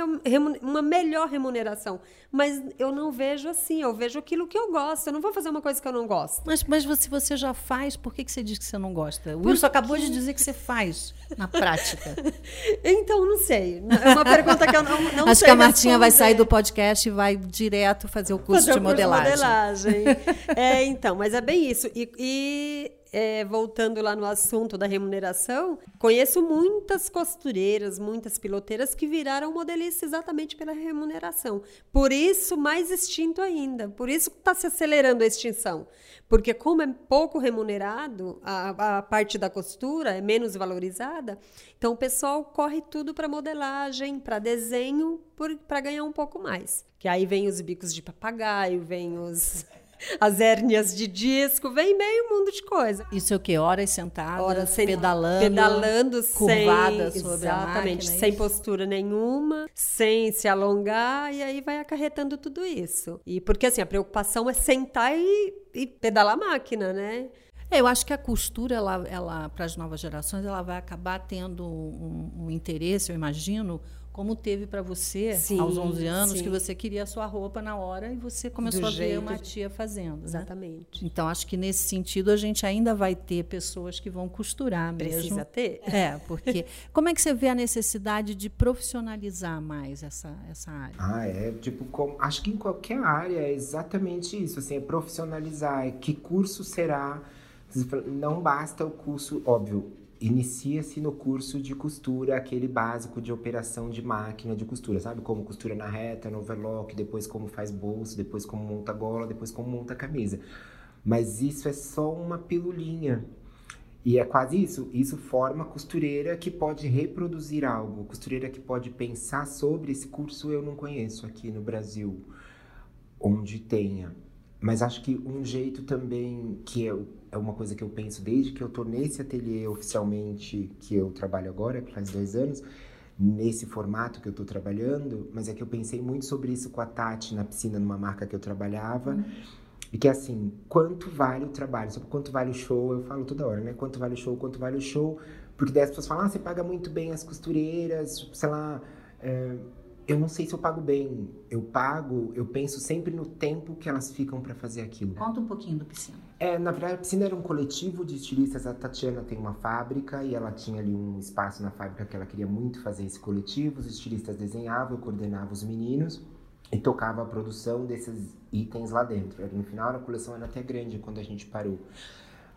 uma melhor remuneração. Mas eu não vejo assim, eu vejo aquilo que eu gosto. Eu não vou fazer uma coisa que eu não gosto. Mas, mas se você já faz, por que, que você diz que você não gosta? O Wilson acabou de dizer que você faz na prática. então, não sei. É uma pergunta que eu não, não Acho que a Martinha responder. vai sair do podcast e vai direto fazer o curso fazer de modelagem. Curso de modelagem. é, então, mas é bem isso. e, e é, voltando lá no assunto da remuneração, conheço muitas costureiras, muitas piloteiras que viraram modelistas exatamente pela remuneração. Por isso, mais extinto ainda. Por isso está se acelerando a extinção. Porque, como é pouco remunerado, a, a parte da costura é menos valorizada, então o pessoal corre tudo para modelagem, para desenho, para ganhar um pouco mais. Que aí vem os bicos de papagaio, vem os as hérnias de disco, vem meio mundo de coisa. Isso é o quê? Horas sentadas, Horas sem, pedalando, pedalando curvada sem, sobre exatamente, máquina, é sem postura nenhuma, sem se alongar e aí vai acarretando tudo isso. E porque assim, a preocupação é sentar e, e pedalar a máquina, né? É, eu acho que a costura, ela, ela para as novas gerações, ela vai acabar tendo um, um interesse, eu imagino, como teve para você sim, aos 11 anos, sim. que você queria a sua roupa na hora e você começou Do a ver uma tia fazendo. Né? Exatamente. Né? Então, acho que nesse sentido a gente ainda vai ter pessoas que vão costurar mesmo. Precisa ter. É, porque como é que você vê a necessidade de profissionalizar mais essa, essa área? Ah, é, tipo, como, acho que em qualquer área é exatamente isso, assim, é profissionalizar, é que curso será, não basta o curso, óbvio, inicia-se no curso de costura, aquele básico de operação de máquina de costura, sabe? Como costura na reta, no overlock, depois como faz bolso, depois como monta gola, depois como monta camisa. Mas isso é só uma pilulinha. E é quase isso. Isso forma costureira que pode reproduzir algo, costureira que pode pensar sobre esse curso eu não conheço aqui no Brasil, onde tenha. Mas acho que um jeito também que é, é uma coisa que eu penso desde que eu tô nesse ateliê oficialmente que eu trabalho agora, que faz dois anos, nesse formato que eu tô trabalhando, mas é que eu pensei muito sobre isso com a Tati na piscina, numa marca que eu trabalhava. Uhum. E que assim, quanto vale o trabalho? Sobre quanto vale o show, eu falo toda hora, né? Quanto vale o show, quanto vale o show. Porque daí as pessoas falam, ah, você paga muito bem as costureiras, sei lá. É, eu não sei se eu pago bem. Eu pago, eu penso sempre no tempo que elas ficam para fazer aquilo. Conta um pouquinho do Piscina. É, na verdade, a Piscina era um coletivo de estilistas. A Tatiana tem uma fábrica e ela tinha ali um espaço na fábrica que ela queria muito fazer esse coletivo. Os estilistas desenhavam, eu coordenava os meninos e tocava a produção desses itens lá dentro. No final, a coleção era até grande quando a gente parou.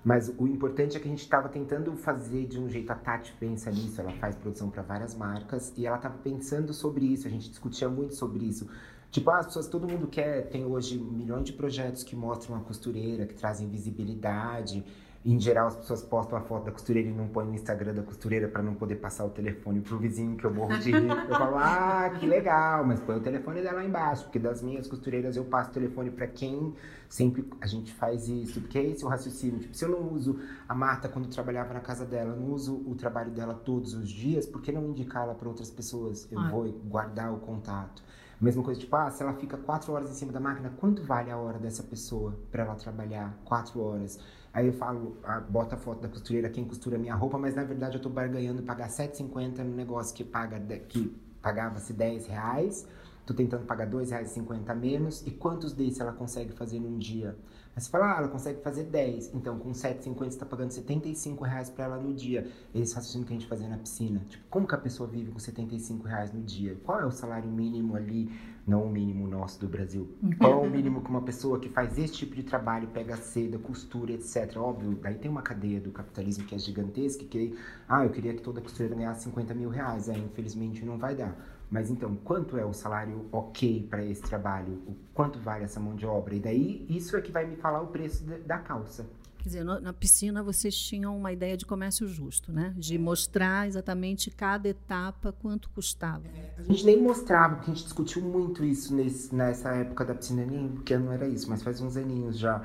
Mas o importante é que a gente estava tentando fazer de um jeito, a Tati pensa nisso, ela faz produção para várias marcas, e ela estava pensando sobre isso, a gente discutia muito sobre isso. Tipo, ah, as pessoas, todo mundo quer, tem hoje milhões de projetos que mostram a costureira, que trazem visibilidade, em geral, as pessoas postam a foto da costureira e não põem no Instagram da costureira para não poder passar o telefone pro vizinho que eu morro de rir. Eu falo, ah, que legal, mas põe o telefone dela lá embaixo, porque das minhas costureiras eu passo o telefone para quem sempre a gente faz isso, porque é esse o raciocínio. Tipo, se eu não uso a Marta quando trabalhava na casa dela, não uso o trabalho dela todos os dias, por que não indicar ela para outras pessoas? Eu ah. vou guardar o contato. Mesma coisa, tipo, ah, se ela fica quatro horas em cima da máquina, quanto vale a hora dessa pessoa para ela trabalhar quatro horas? Aí eu falo, ah, bota a foto da costureira, quem costura minha roupa, mas na verdade eu tô barganhando pagar 7,50 no negócio que paga que pagava-se 10 reais. Tô tentando pagar R$ 2,50 menos. E quantos desses ela consegue fazer num dia? Aí você fala, ah, ela consegue fazer 10. Então, com 7,50 você está pagando 75 reais para ela no dia. Esse raciocínio que a gente fazia na piscina. Tipo, como que a pessoa vive com 75 reais no dia? Qual é o salário mínimo ali? Não o mínimo nosso do Brasil. Qual é o mínimo que uma pessoa que faz esse tipo de trabalho, pega seda, costura, etc. Óbvio, daí tem uma cadeia do capitalismo que é gigantesca, que, ah, eu queria que toda costureira ganhasse 50 mil reais. Aí, infelizmente, não vai dar. Mas então, quanto é o salário ok para esse trabalho? O quanto vale essa mão de obra? E daí, isso é que vai me falar o preço da calça. Quer dizer, na piscina vocês tinham uma ideia de comércio justo, né? De mostrar exatamente cada etapa quanto custava. É, a gente nem mostrava, porque a gente discutiu muito isso nesse, nessa época da piscina, nem porque não era isso, mas faz uns aninhos já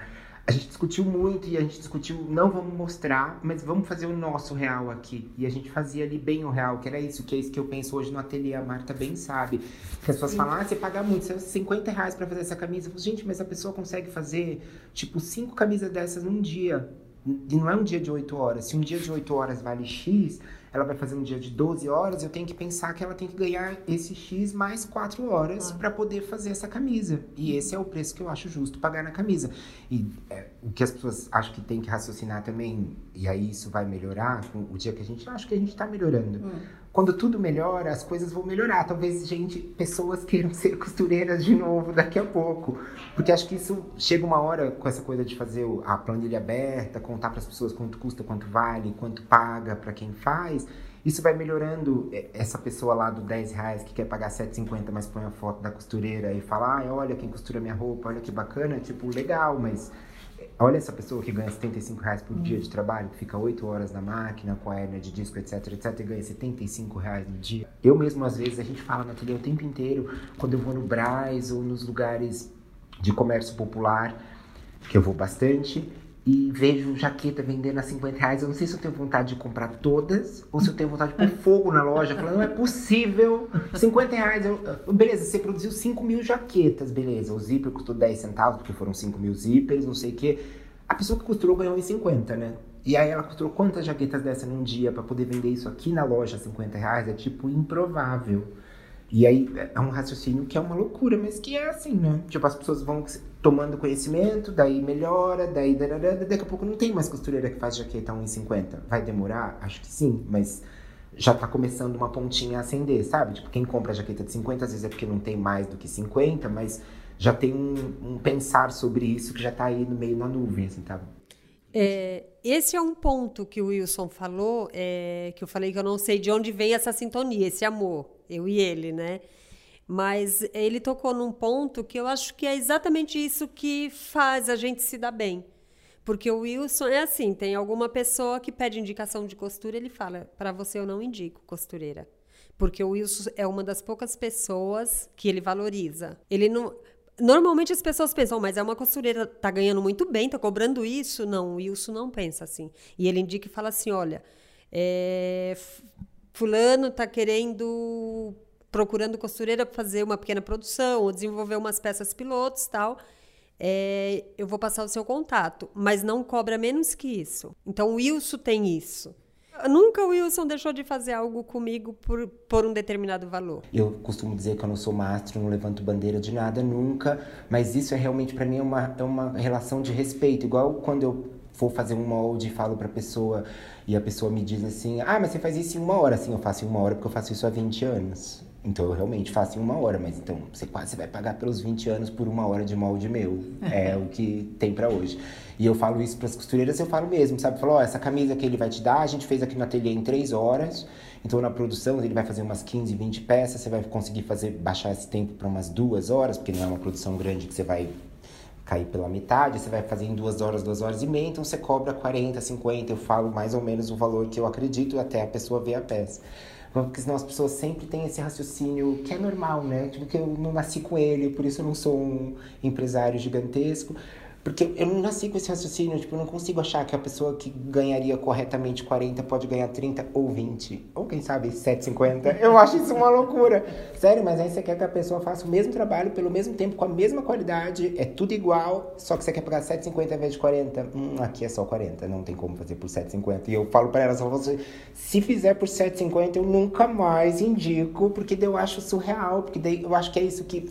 a gente discutiu muito e a gente discutiu, não vamos mostrar, mas vamos fazer o nosso real aqui. E a gente fazia ali bem o real, que era isso, que é isso que eu penso hoje no ateliê, a Marta bem sabe. Que as pessoas falam, ah, você paga muito, você 50 reais pra fazer essa camisa. Eu falo, gente, mas a pessoa consegue fazer, tipo, cinco camisas dessas num dia. E não é um dia de 8 horas. Se um dia de 8 horas vale X, ela vai fazer um dia de 12 horas, eu tenho que pensar que ela tem que ganhar esse X mais 4 horas ah. para poder fazer essa camisa. E esse é o preço que eu acho justo pagar na camisa. E é, o que as pessoas acham que tem que raciocinar também, e aí isso vai melhorar, com o dia que a gente acha que a gente está melhorando. Hum quando tudo melhora, as coisas vão melhorar. Talvez gente, pessoas queiram ser costureiras de novo daqui a pouco, porque acho que isso chega uma hora com essa coisa de fazer a planilha aberta, contar para as pessoas quanto custa, quanto vale, quanto paga para quem faz. Isso vai melhorando essa pessoa lá do 10 reais que quer pagar 7,50, mas põe a foto da costureira e fala, ah, olha quem costura minha roupa, olha que bacana, tipo, legal, mas Olha essa pessoa que ganha 75 reais por dia de trabalho, que fica 8 horas na máquina, com a hérnia de disco, etc, etc, e ganha 75 reais no dia. Eu mesmo, às vezes, a gente fala na ateliê o tempo inteiro, quando eu vou no Braz ou nos lugares de comércio popular, que eu vou bastante, e vejo jaqueta vendendo a 50 reais. Eu não sei se eu tenho vontade de comprar todas ou se eu tenho vontade de pôr fogo na loja, falando, não é possível. 50 reais, eu, beleza, você produziu 5 mil jaquetas, beleza. O zíper custou 10 centavos, porque foram 5 mil zíperes, não sei o quê. A pessoa que costurou ganhou em 50, né? E aí ela costurou quantas jaquetas dessa num dia para poder vender isso aqui na loja a 50 reais? É tipo improvável. E aí é um raciocínio que é uma loucura, mas que é assim, né? Tipo, as pessoas vão tomando conhecimento, daí melhora, daí daqui a pouco não tem mais costureira que faz jaqueta a 1,50. Vai demorar? Acho que sim, mas já tá começando uma pontinha a acender, sabe? Tipo, quem compra jaqueta de 50 às vezes é porque não tem mais do que 50, mas já tem um, um pensar sobre isso que já tá aí no meio na nuvem, assim, tá? É, esse é um ponto que o Wilson falou, é, que eu falei que eu não sei de onde vem essa sintonia, esse amor, eu e ele, né? Mas ele tocou num ponto que eu acho que é exatamente isso que faz a gente se dar bem. Porque o Wilson é assim, tem alguma pessoa que pede indicação de costura, ele fala: "Para você eu não indico costureira". Porque o Wilson é uma das poucas pessoas que ele valoriza. Ele não Normalmente as pessoas pensam, mas é uma costureira, tá ganhando muito bem, tá cobrando isso. Não, o Wilson não pensa assim. E ele indica e fala assim: olha, é, fulano tá querendo procurando costureira para fazer uma pequena produção ou desenvolver umas peças pilotos tal. é, eu vou passar o seu contato, mas não cobra menos que isso. Então o Wilson tem isso. Nunca o Wilson deixou de fazer algo comigo por, por um determinado valor. Eu costumo dizer que eu não sou mastro, não levanto bandeira de nada nunca, mas isso é realmente para mim é uma, é uma relação de respeito. Igual quando eu for fazer um molde e falo pra pessoa e a pessoa me diz assim: Ah, mas você faz isso em uma hora. Assim, eu faço em uma hora porque eu faço isso há 20 anos. Então eu realmente faço em uma hora, mas então você quase vai pagar pelos 20 anos por uma hora de molde meu. É o que tem para hoje. E eu falo isso para as costureiras, eu falo mesmo, sabe? Falo, ó, oh, essa camisa que ele vai te dar, a gente fez aqui no ateliê em 3 horas. Então na produção ele vai fazer umas 15, 20 peças, você vai conseguir fazer baixar esse tempo para umas duas horas, porque não é uma produção grande que você vai cair pela metade, você vai fazer em duas horas, duas horas e meia, então você cobra 40, 50, eu falo mais ou menos o valor que eu acredito até a pessoa ver a peça. Porque senão as pessoas sempre têm esse raciocínio que é normal, né? Tipo, que eu não nasci com ele, por isso eu não sou um empresário gigantesco. Porque eu não nasci com esse raciocínio, tipo, eu não consigo achar que a pessoa que ganharia corretamente 40 pode ganhar 30 ou 20, ou quem sabe 7,50. Eu acho isso uma loucura. Sério, mas aí você quer que a pessoa faça o mesmo trabalho pelo mesmo tempo, com a mesma qualidade, é tudo igual, só que você quer pagar 7,50 ao invés de 40. Hum, aqui é só 40, não tem como fazer por 7,50. E eu falo para ela, só você, se fizer por 7,50, eu nunca mais indico, porque daí eu acho surreal, porque daí eu acho que é isso que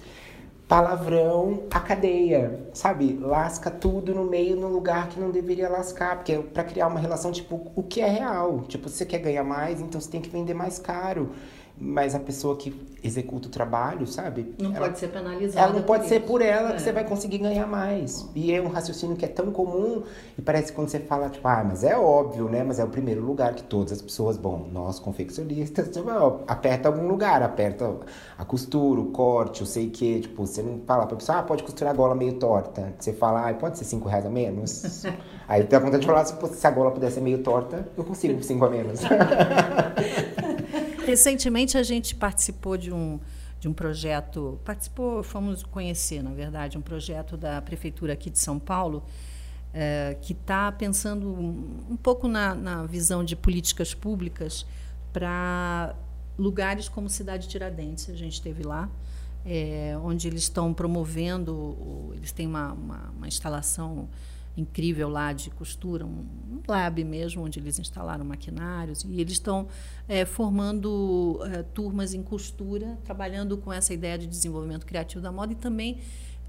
palavrão, a cadeia, sabe? Lasca tudo no meio, no lugar que não deveria lascar, porque é para criar uma relação tipo o que é real. Tipo, você quer ganhar mais, então você tem que vender mais caro mas a pessoa que executa o trabalho, sabe? Não ela, pode ser penalizada. Ela não pode ser por ela é. que você vai conseguir ganhar mais. E é um raciocínio que é tão comum e parece que quando você fala, tipo, ah, mas é óbvio, né? Mas é o primeiro lugar que todas as pessoas, bom, nós confeccionistas, tipo, aperta algum lugar, aperta a costura, o corte, o sei que, tipo, você não fala pra pessoa, ah, pode costurar a gola meio torta. Você fala, ah, pode ser cinco reais a menos? Aí tem a vontade de falar, se a gola pudesse ser meio torta, eu consigo cinco a menos. Recentemente a gente participou de um, de um projeto, participou, fomos conhecer, na verdade, um projeto da prefeitura aqui de São Paulo, é, que está pensando um, um pouco na, na, visão de políticas públicas para lugares como Cidade Tiradentes. A gente esteve lá, é, onde eles estão promovendo, eles têm uma, uma, uma instalação incrível lá de costura, um lab mesmo, onde eles instalaram maquinários, e eles estão é, formando é, turmas em costura, trabalhando com essa ideia de desenvolvimento criativo da moda e também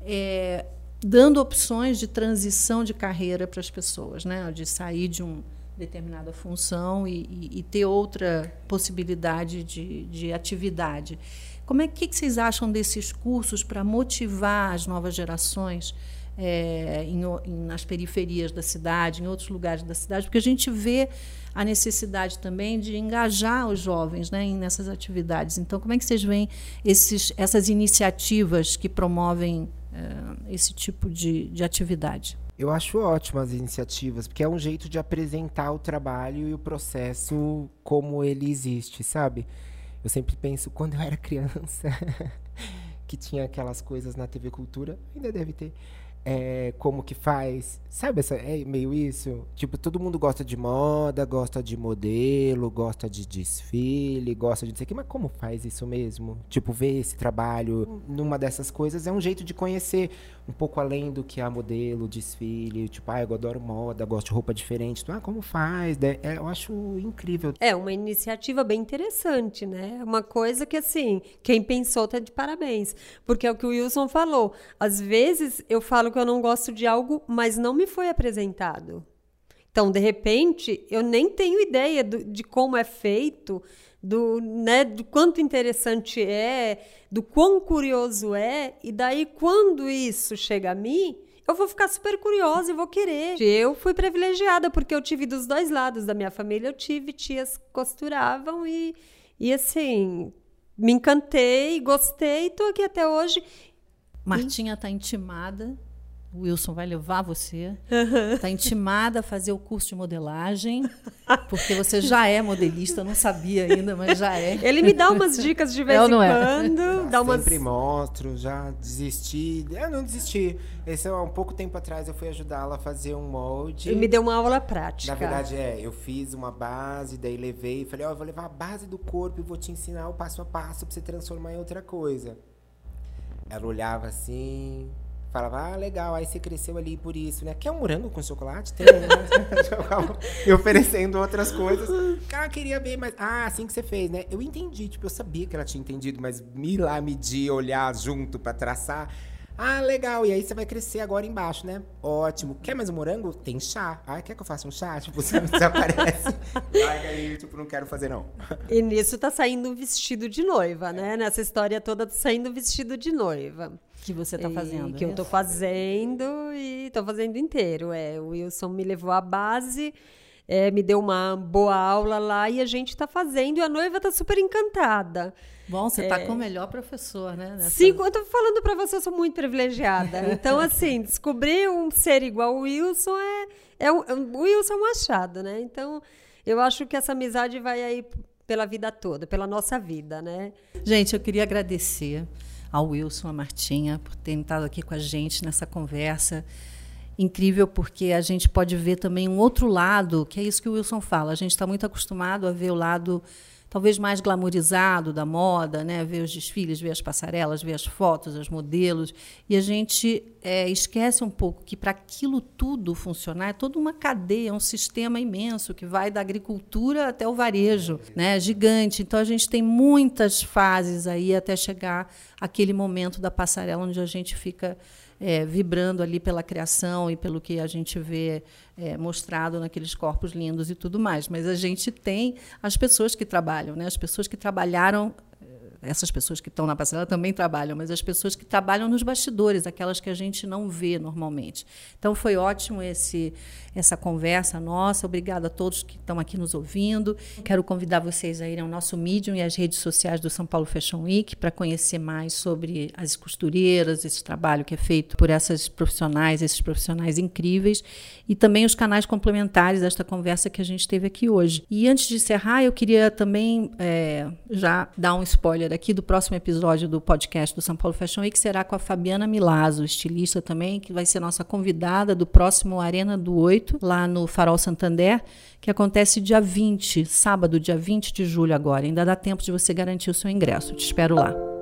é, dando opções de transição de carreira para as pessoas, né? de sair de uma determinada função e, e, e ter outra possibilidade de, de atividade. Como é que, que vocês acham desses cursos para motivar as novas gerações? É, em, em, nas periferias da cidade, em outros lugares da cidade, porque a gente vê a necessidade também de engajar os jovens né, nessas atividades. Então, como é que vocês veem esses, essas iniciativas que promovem é, esse tipo de, de atividade? Eu acho ótimas as iniciativas, porque é um jeito de apresentar o trabalho e o processo como ele existe, sabe? Eu sempre penso, quando eu era criança, que tinha aquelas coisas na TV Cultura, ainda deve ter, é, como que faz. Sabe, essa, é meio isso? Tipo, todo mundo gosta de moda, gosta de modelo, gosta de desfile, gosta de não sei o que, mas como faz isso mesmo? Tipo, ver esse trabalho numa dessas coisas é um jeito de conhecer um pouco além do que a modelo, desfile, tipo, ah, eu adoro moda, gosto de roupa diferente. Então, ah, como faz? É, eu acho incrível. É uma iniciativa bem interessante, né? Uma coisa que, assim, quem pensou tá de parabéns. Porque é o que o Wilson falou. Às vezes eu falo que eu não gosto de algo, mas não me foi apresentado. Então, de repente, eu nem tenho ideia do, de como é feito, do, né, do quanto interessante é, do quão curioso é, e daí quando isso chega a mim, eu vou ficar super curiosa e vou querer. Eu fui privilegiada porque eu tive dos dois lados da minha família, eu tive tias que costuravam e, e assim, me encantei, gostei, estou aqui até hoje. Martinha está intimada o Wilson vai levar você. Está intimada a fazer o curso de modelagem, porque você já é modelista, eu não sabia ainda, mas já é. Ele me dá umas dicas de vez é em quando. É? Dá umas... Sempre mostro, já desisti. Eu não desisti. Esse há um pouco tempo atrás eu fui ajudá-la a fazer um molde. Ele me deu uma aula prática. Na verdade, é, eu fiz uma base, daí levei e falei, ó, oh, eu vou levar a base do corpo e vou te ensinar o passo a passo para você transformar em outra coisa. Ela olhava assim, falava, ah, legal, aí você cresceu ali por isso, né? Quer um morango com chocolate? Tem, né? me oferecendo outras coisas. Cara, queria ver, mas. Ah, assim que você fez, né? Eu entendi, tipo, eu sabia que ela tinha entendido, mas me lá medir, olhar junto para traçar. Ah, legal. E aí você vai crescer agora embaixo, né? Ótimo. Quer mais um morango? Tem chá. Ah, quer que eu faça um chá? Tipo, você desaparece. Larga aí, tipo, não quero fazer, não. E nisso tá saindo um vestido de noiva, né? Nessa história toda tá saindo um vestido de noiva. Que você tá fazendo. que eu tô fazendo e tô fazendo inteiro. É, o Wilson me levou à base é, me deu uma boa aula lá e a gente está fazendo e a noiva está super encantada. Bom, você está é... com o melhor professor, né? Nessa... Sim, eu estou falando para você, eu sou muito privilegiada. Então, assim, descobrir um ser igual o Wilson é, é um, o Wilson é um achado, né? Então, eu acho que essa amizade vai aí pela vida toda, pela nossa vida, né? Gente, eu queria agradecer ao Wilson, a Martinha, por terem estado aqui com a gente nessa conversa incrível porque a gente pode ver também um outro lado, que é isso que o Wilson fala. A gente está muito acostumado a ver o lado talvez mais glamorizado da moda, né? ver os desfiles, ver as passarelas, ver as fotos, os modelos, e a gente é, esquece um pouco que para aquilo tudo funcionar é toda uma cadeia, um sistema imenso que vai da agricultura até o varejo, né? gigante. Então a gente tem muitas fases aí até chegar aquele momento da passarela onde a gente fica é, vibrando ali pela criação e pelo que a gente vê é, mostrado naqueles corpos lindos e tudo mais. Mas a gente tem as pessoas que trabalham, né? as pessoas que trabalharam essas pessoas que estão na passarela também trabalham, mas as pessoas que trabalham nos bastidores, aquelas que a gente não vê normalmente. Então foi ótimo esse essa conversa nossa. Obrigada a todos que estão aqui nos ouvindo. Quero convidar vocês a irem ao nosso Medium e às redes sociais do São Paulo Fashion Week para conhecer mais sobre as costureiras, esse trabalho que é feito por essas profissionais, esses profissionais incríveis e também os canais complementares desta conversa que a gente teve aqui hoje. E antes de encerrar, eu queria também é, já dar um spoiler aqui do próximo episódio do podcast do São Paulo Fashion Week, será com a Fabiana Milazzo, estilista também, que vai ser nossa convidada do próximo Arena do Oito, lá no Farol Santander, que acontece dia 20, sábado, dia 20 de julho agora. Ainda dá tempo de você garantir o seu ingresso. Te espero lá.